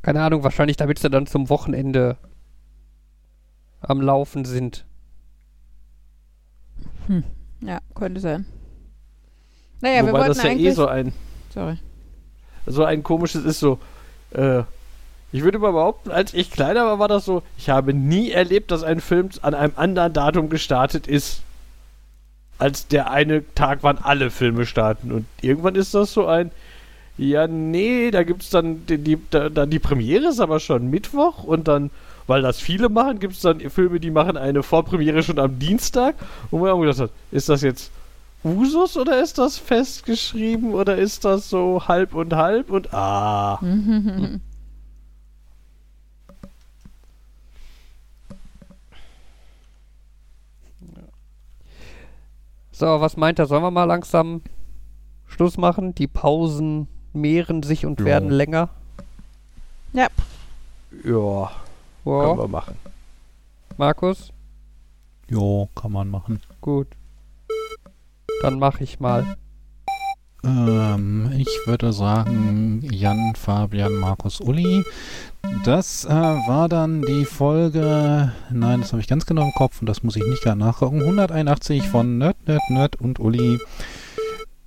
Keine Ahnung, wahrscheinlich damit sie dann zum Wochenende am Laufen sind. Ja, könnte sein. Naja, wir wobei wollten das ja eh so ein, Sorry. so ein komisches ist so, äh, ich würde mal behaupten, als ich kleiner war, war das so, ich habe nie erlebt, dass ein Film an einem anderen Datum gestartet ist, als der eine Tag, wann alle Filme starten. Und irgendwann ist das so ein, ja, nee, da gibt's dann die, die, da, dann die Premiere ist aber schon Mittwoch und dann, weil das viele machen, gibt's dann Filme, die machen eine Vorpremiere schon am Dienstag. Und wir haben gedacht, ist das jetzt Usus oder ist das festgeschrieben oder ist das so halb und halb und ah. So, was meint er? Sollen wir mal langsam Schluss machen? Die Pausen mehren sich und Ja. werden länger. Ja, können Ja. wir machen. Markus? Jo, kann man machen. Gut. Dann mach ich mal. Ähm, ich würde sagen, Jan, Fabian, Markus, Uli. Das äh, war dann die Folge, nein, das habe ich ganz genau im Kopf und das muss ich nicht gar nachgucken, 181 von Nerd, Nerd, Nerd und Uli.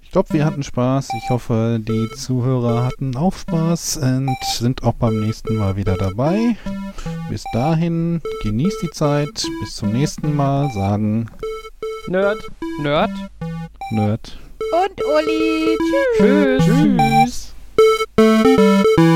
Ich glaube, wir hatten Spaß. Ich hoffe, die Zuhörer hatten auch Spaß und sind auch beim nächsten Mal wieder dabei. Bis dahin, genießt die Zeit. Bis zum nächsten Mal. Sagen Nerd. Nerd. Nerd. Und Uli. Tschüss. Tschüss. Tschüss.